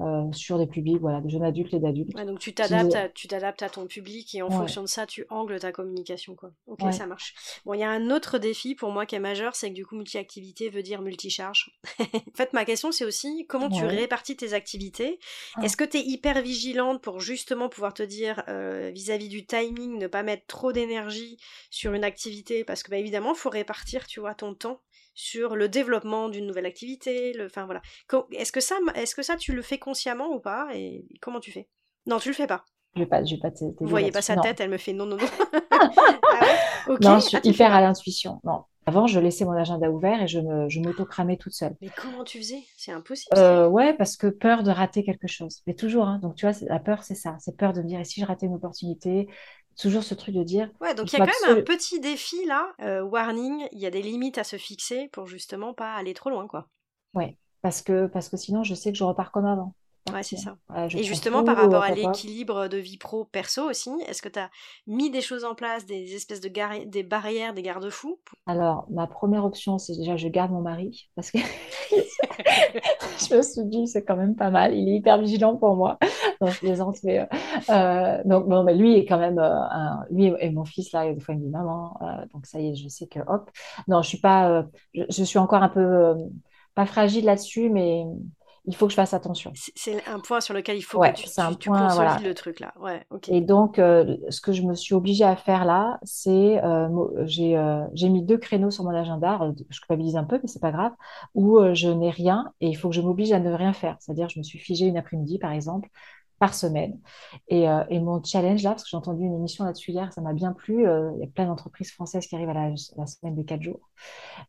Euh, sur des publics, voilà, de jeunes adultes et d'adultes. donc tu t'adaptes, à, tu t'adaptes à ton public et en fonction de ça, tu angles ta communication, quoi. Ok, ça marche. Bon, il y a un autre défi pour moi qui est majeur, c'est que du coup, multi-activité veut dire multi-charge. en fait, ma question, c'est aussi comment tu répartis tes activités? Ah. Est-ce que tu es hyper vigilante pour justement pouvoir te dire euh, vis-à-vis du timing, ne pas mettre trop d'énergie sur une activité? Parce que bah, évidemment, il faut répartir, tu vois, ton temps sur le développement d'une nouvelle activité. Le, enfin voilà. Est-ce que ça, est-ce que ça, tu le fais consciemment ou pas Et comment tu fais? Non, tu le fais pas. Je vais pas, vais pas Vous voyez pas sa tête, elle me fait non, non, non. ah Non, je suis ah, hyper à l'intuition. Non. Avant, je laissais mon agenda ouvert et je me, je m'auto-cramais toute seule. Mais comment tu faisais? C'est impossible. Euh, ouais, parce que peur de rater quelque chose. Mais toujours, hein. Donc, tu vois, la peur, c'est ça. C'est peur de me dire, et si je ratais une opportunité? Toujours ce truc de dire. Ouais, donc il y a quand même un petit défi là. Euh, warning, il y a des limites à se fixer pour justement pas aller trop loin, quoi. Ouais, parce que, parce que sinon, je sais que je repars comme avant. Ouais, c'est ça. et justement, par rapport à l'équilibre de vie pro-perso aussi, est-ce que tu as mis des choses en place, des espèces de des barrières, des garde-fous Alors, ma première option, c'est déjà je garde mon mari, parce que je me suis dit, c'est quand même pas mal, il est hyper vigilant pour moi. Donc, je plaisante, mais. Euh, euh, donc, bon, mais lui est quand même. Euh, un... lui et mon fils, là, des fois, il me dit maman, donc ça y est, je sais que hop. Non, je suis pas. Je, je, suis encore un peu. pas fragile là-dessus, mais il faut que je fasse attention. C'est un point sur lequel il faut que tu, un tu, point, le truc là. Ouais, Et donc, euh, ce que je me suis obligée à faire là, c'est euh, euh, j'ai mis deux créneaux sur mon agenda, je culpabilise un peu, mais c'est pas grave, où je n'ai rien et il faut que je m'oblige à ne rien faire. C'est-à-dire, je me suis figée une après-midi, par exemple, par semaine. Et, euh, et, mon challenge là, parce que j'ai entendu une émission là-dessus hier, ça m'a bien plu. Euh, il y a plein d'entreprises françaises qui arrivent à la, semaine des quatre jours.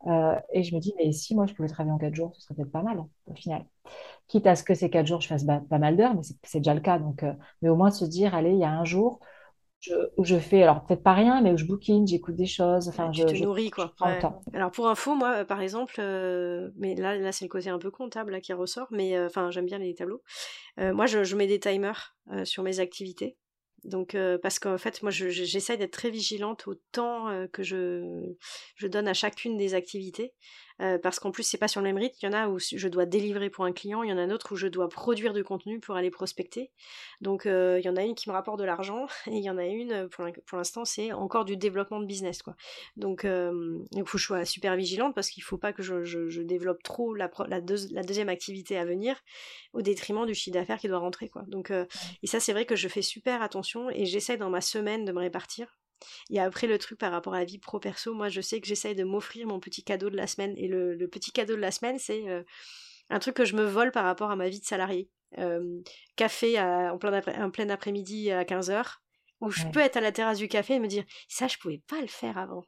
Euh, et je me dis, mais si moi je pouvais travailler en quatre jours, ce serait peut-être pas mal au final. Quitte à ce que ces quatre jours, je fasse pas mal d'heures, mais c'est déjà le cas. Donc, mais au moins de se dire, allez, il y a un jour où je fais, alors peut-être pas rien, mais où je bookine, j'écoute des choses. Enfin, je, te nourris, quoi. Alors pour info, moi, euh, par exemple, euh, mais là, là c'est le côté un peu comptable qui ressort, mais euh, enfin, j'aime bien les tableaux. moi, je, je, mets des timers sur mes activités. Donc, parce qu'en fait, moi, j'essaye d'être très vigilante au temps que je, je donne à chacune des activités. Euh, parce qu'en plus c'est pas sur le même rythme. Il y en a où je dois délivrer pour un client, il y en a d'autres où je dois produire du contenu pour aller prospecter. Donc euh, il y en a une qui me rapporte de l'argent et il y en a une pour l'instant c'est encore du développement de business quoi. Donc euh, il faut que je sois super vigilante parce qu'il faut pas que je, développe trop la, la, deuxième activité à venir au détriment du chiffre d'affaires qui doit rentrer quoi. Donc et ça c'est vrai que je fais super attention et j'essaie dans ma semaine de me répartir et après, le truc par rapport à la vie pro-perso, moi, je sais que j'essaye de m'offrir mon petit cadeau de la semaine. Et le, petit cadeau de la semaine, c'est euh, un truc que je me vole par rapport à ma vie de salarié. Euh, café en plein, plein après-midi à 15h, où je peux être à la terrasse du café et me dire ça, je pouvais pas le faire avant.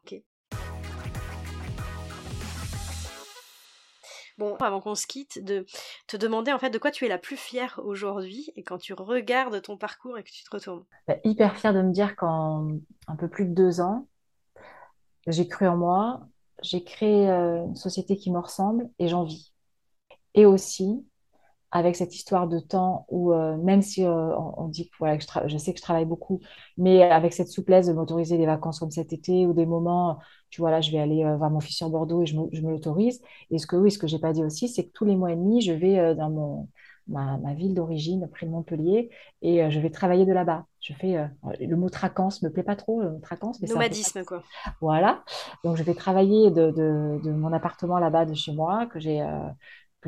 Bon, avant qu'on se quitte, de te demander en fait de quoi tu es la plus fière aujourd'hui et quand tu regardes ton parcours et que tu te retournes. Bah, hyper fière de me dire qu'en un peu plus de deux ans, j'ai cru en moi, j'ai créé euh, une société qui me ressemble et j'en vis. Et aussi, avec cette histoire de temps où, euh, même si euh, on, dit que, voilà, je, sais que je travaille beaucoup, mais avec cette souplesse de m'autoriser des vacances comme cet été ou des moments, tu vois, là, je vais aller euh, voir mon fils sur Bordeaux et je me, l'autorise. Et ce que, oui, ce que j'ai pas dit aussi, c'est que tous les mois et demi, je vais dans mon, ma, ville d'origine, près de Montpellier, et je vais travailler de là-bas. Je fais, le mot traquance me plaît pas trop, le mot traquance, mais Nomadisme, quoi. Voilà. Donc, je vais travailler de, de, de mon appartement là-bas, de chez moi, que j'ai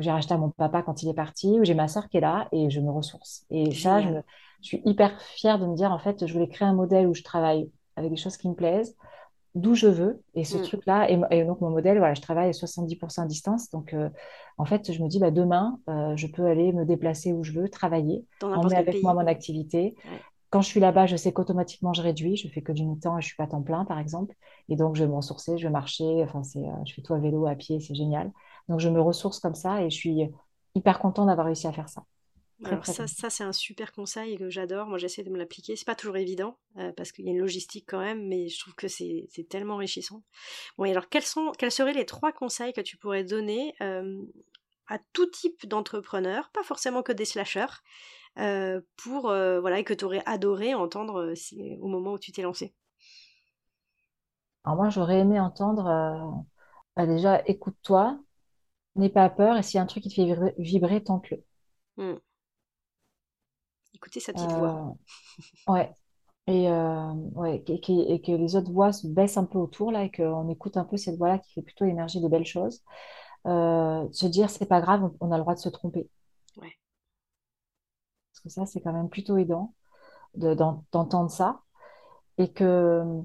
que j'ai racheté à mon papa quand il est parti, où j'ai ma soeur qui est là et je me ressource. Et ça, je, suis hyper fière de me dire, en fait, je voulais créer un modèle où je travaille avec des choses qui me plaisent, d'où je veux. Et ce mm. truc-là, et, donc mon modèle, voilà, je travaille à 70% à distance. Donc, euh, en fait, je me dis, bah, demain, euh, je peux aller me déplacer où je veux, travailler, emmener avec moi mon activité. Quand je suis là-bas, je sais qu'automatiquement, je réduis. Je fais que du mi-temps et je suis pas temps plein, par exemple. Et donc, je vais me ressourcer, je vais marcher. Enfin, c'est, euh, je fais tout à vélo, à pied, c'est génial. Donc, je me ressource comme ça et je suis hyper contente d'avoir réussi à faire ça. Alors ça, ça c'est un super conseil que j'adore. Moi, j'essaie de me l'appliquer. C'est pas toujours évident euh, parce qu'il y a une logistique quand même, mais je trouve que c'est tellement enrichissant. Bon, et alors quels sont, quels seraient les trois conseils que tu pourrais donner euh, à tout type d'entrepreneurs, pas forcément que des slashers, euh, pour voilà et que tu aurais adoré entendre au moment où tu t'es lancé. Alors moi, j'aurais aimé entendre bah, déjà écoute-toi, N'aie pas peur et s'il y a un truc qui te fait vibrer, tente-le. Hmm. écouter sa petite voix. ouais. Et, ouais, et, que les autres voix se baissent un peu autour, là, et qu'on écoute un peu cette voix-là qui fait plutôt émerger de belles choses. se dire, c'est pas grave, on a le droit de se tromper. Ouais. Parce que ça, c'est quand même plutôt aidant d'entendre ça. Et que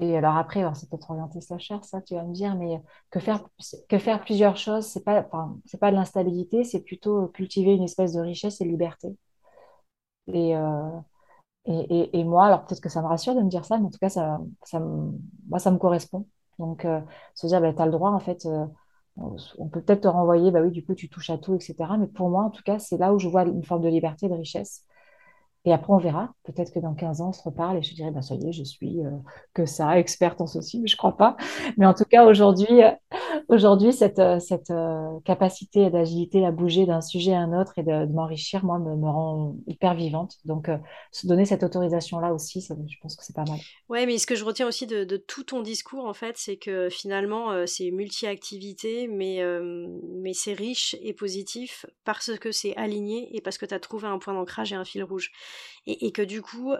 et alors après, c'est peut-être orienté slasher, ça, tu vas me dire, mais que faire, que faire plusieurs choses, c'est pas, pas de l'instabilité, c'est plutôt cultiver une espèce de richesse et de liberté. Et, euh, et, et, moi, alors peut-être que ça me rassure de me dire ça, mais en tout cas, ça, ça moi, ça me correspond. Donc, euh, se dire, bah, tu as le droit, en fait, euh, on peut peut-être te renvoyer, bah oui, du coup, tu touches à tout, etc. Mais pour moi, en tout cas, c'est là où je vois une forme de liberté, de richesse. Et après, on verra. Peut-être que dans 15 ans, on se reparle et je dirais, bah, ça y je suis euh, que ça, experte en ceci, mais je crois pas. Mais en tout cas, aujourd'hui, euh, aujourd'hui cette, euh, cette capacité d'agilité à bouger d'un sujet à un autre et de, m'enrichir, moi, me, me, rend hyper vivante. Donc, se donner cette autorisation-là aussi, je pense que c'est pas mal. Ouais, mais ce que je retiens aussi de, de tout ton discours, en fait, c'est que finalement, c'est multi-activité, mais, mais c'est riche et positif parce que c'est aligné et parce que tu as trouvé un point d'ancrage et un fil rouge et, que du coup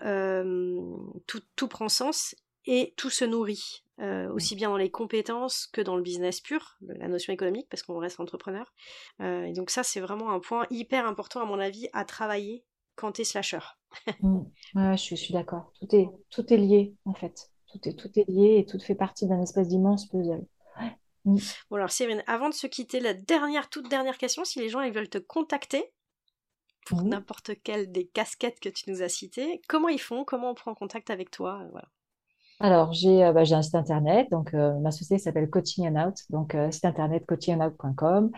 tout, prend sens et tout se nourrit, aussi bien dans les compétences que dans le business pur, la notion économique, parce qu'on reste entrepreneur. et donc ça, c'est vraiment un point hyper important, à mon avis, à travailler quand tu es slasher. Mmh. ouais, je suis, d'accord. Tout est, tout est lié, en fait. Tout est, tout est lié et tout fait partie d'un espèce d'immense puzzle. Mmh. Bon alors Cyrine, avant de se quitter, la dernière, toute dernière question, si les gens ils veulent te contacter, pour n'importe quelle des casquettes que tu nous as citées. Comment ils font Comment on prend contact avec toi voilà. Alors, j'ai euh, bah, un site internet, donc euh, ma société s'appelle Coaching and Out, donc euh, site internet coachingandout.com.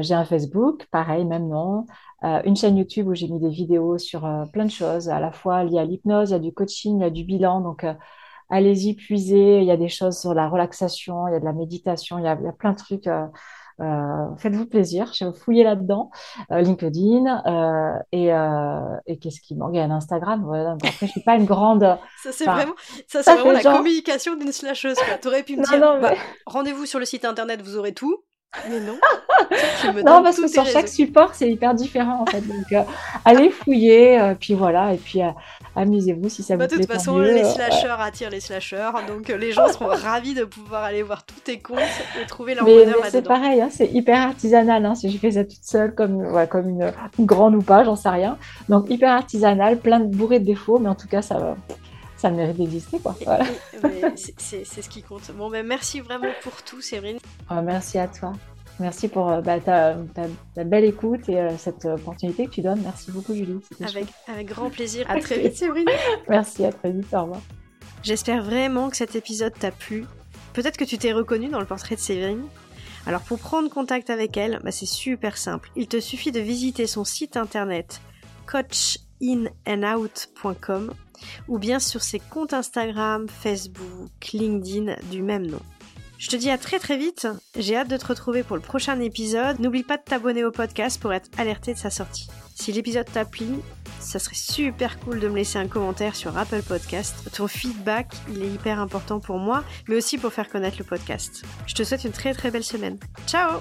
j'ai un Facebook, pareil, même nom. une chaîne YouTube où j'ai mis des vidéos sur plein de choses, à la fois liées à l'hypnose, il y a du coaching, il y a du bilan, donc allez-y, puisez. Il y a des choses sur la relaxation, il y a de la méditation, il y a, il y a plein de trucs. Euh, faites-vous plaisir, je vais fouiller là-dedans, euh, LinkedIn euh, et, et qu'est-ce qui manque? Il y a un Instagram. Voilà. après, je suis pas une grande. Ça c'est vraiment, ça, c'est vraiment la communication d'une slasheuse. Tu aurais pu me dire, bah, rendez-vous sur le site internet, vous aurez tout. Mais non. non, parce que sur chaque support, c'est hyper différent en fait. Donc, euh, allez fouiller, euh, puis voilà, et puis euh, amusez-vous si ça bah, vous plaît. De toute façon, les slashers attirent les slashers, donc les gens seront ravis de pouvoir aller voir tous tes comptes et trouver leur bonheur là-dedans. C'est pareil, hein, c'est hyper artisanal. Hein, si je fais ça toute seule, comme, comme une, une grande ou pas, j'en sais rien. Donc hyper artisanal, plein de bourrées de défauts, mais en tout cas, ça va ça mérite d'exister, quoi. c'est ce qui compte. Bon, ben merci vraiment pour tout, Séverine. Oh, merci à toi. Merci pour euh, bah, ta, belle écoute et euh, cette opportunité que tu donnes. Merci beaucoup, Julie. Avec, avec grand plaisir. À très vite, Séverine. Merci, à très vite. Au revoir. J'espère vraiment que cet épisode t'a plu. Peut-être que tu t'es reconnu dans le portrait de Séverine. Alors pour prendre contact avec elle, bah, c'est super simple. Il te suffit de visiter son site internet coachinandout.com ou bien sur ses comptes Instagram, Facebook, LinkedIn du même nom. Je te dis à très très vite, j'ai hâte de te retrouver pour le prochain épisode. N'oublie pas de t'abonner au podcast pour être alerté de sa sortie. Si l'épisode t'a plu, ça serait super cool de me laisser un commentaire sur Apple Podcast. Ton feedback, il est hyper important pour moi, mais aussi pour faire connaître le podcast. Je te souhaite une très très belle semaine. Ciao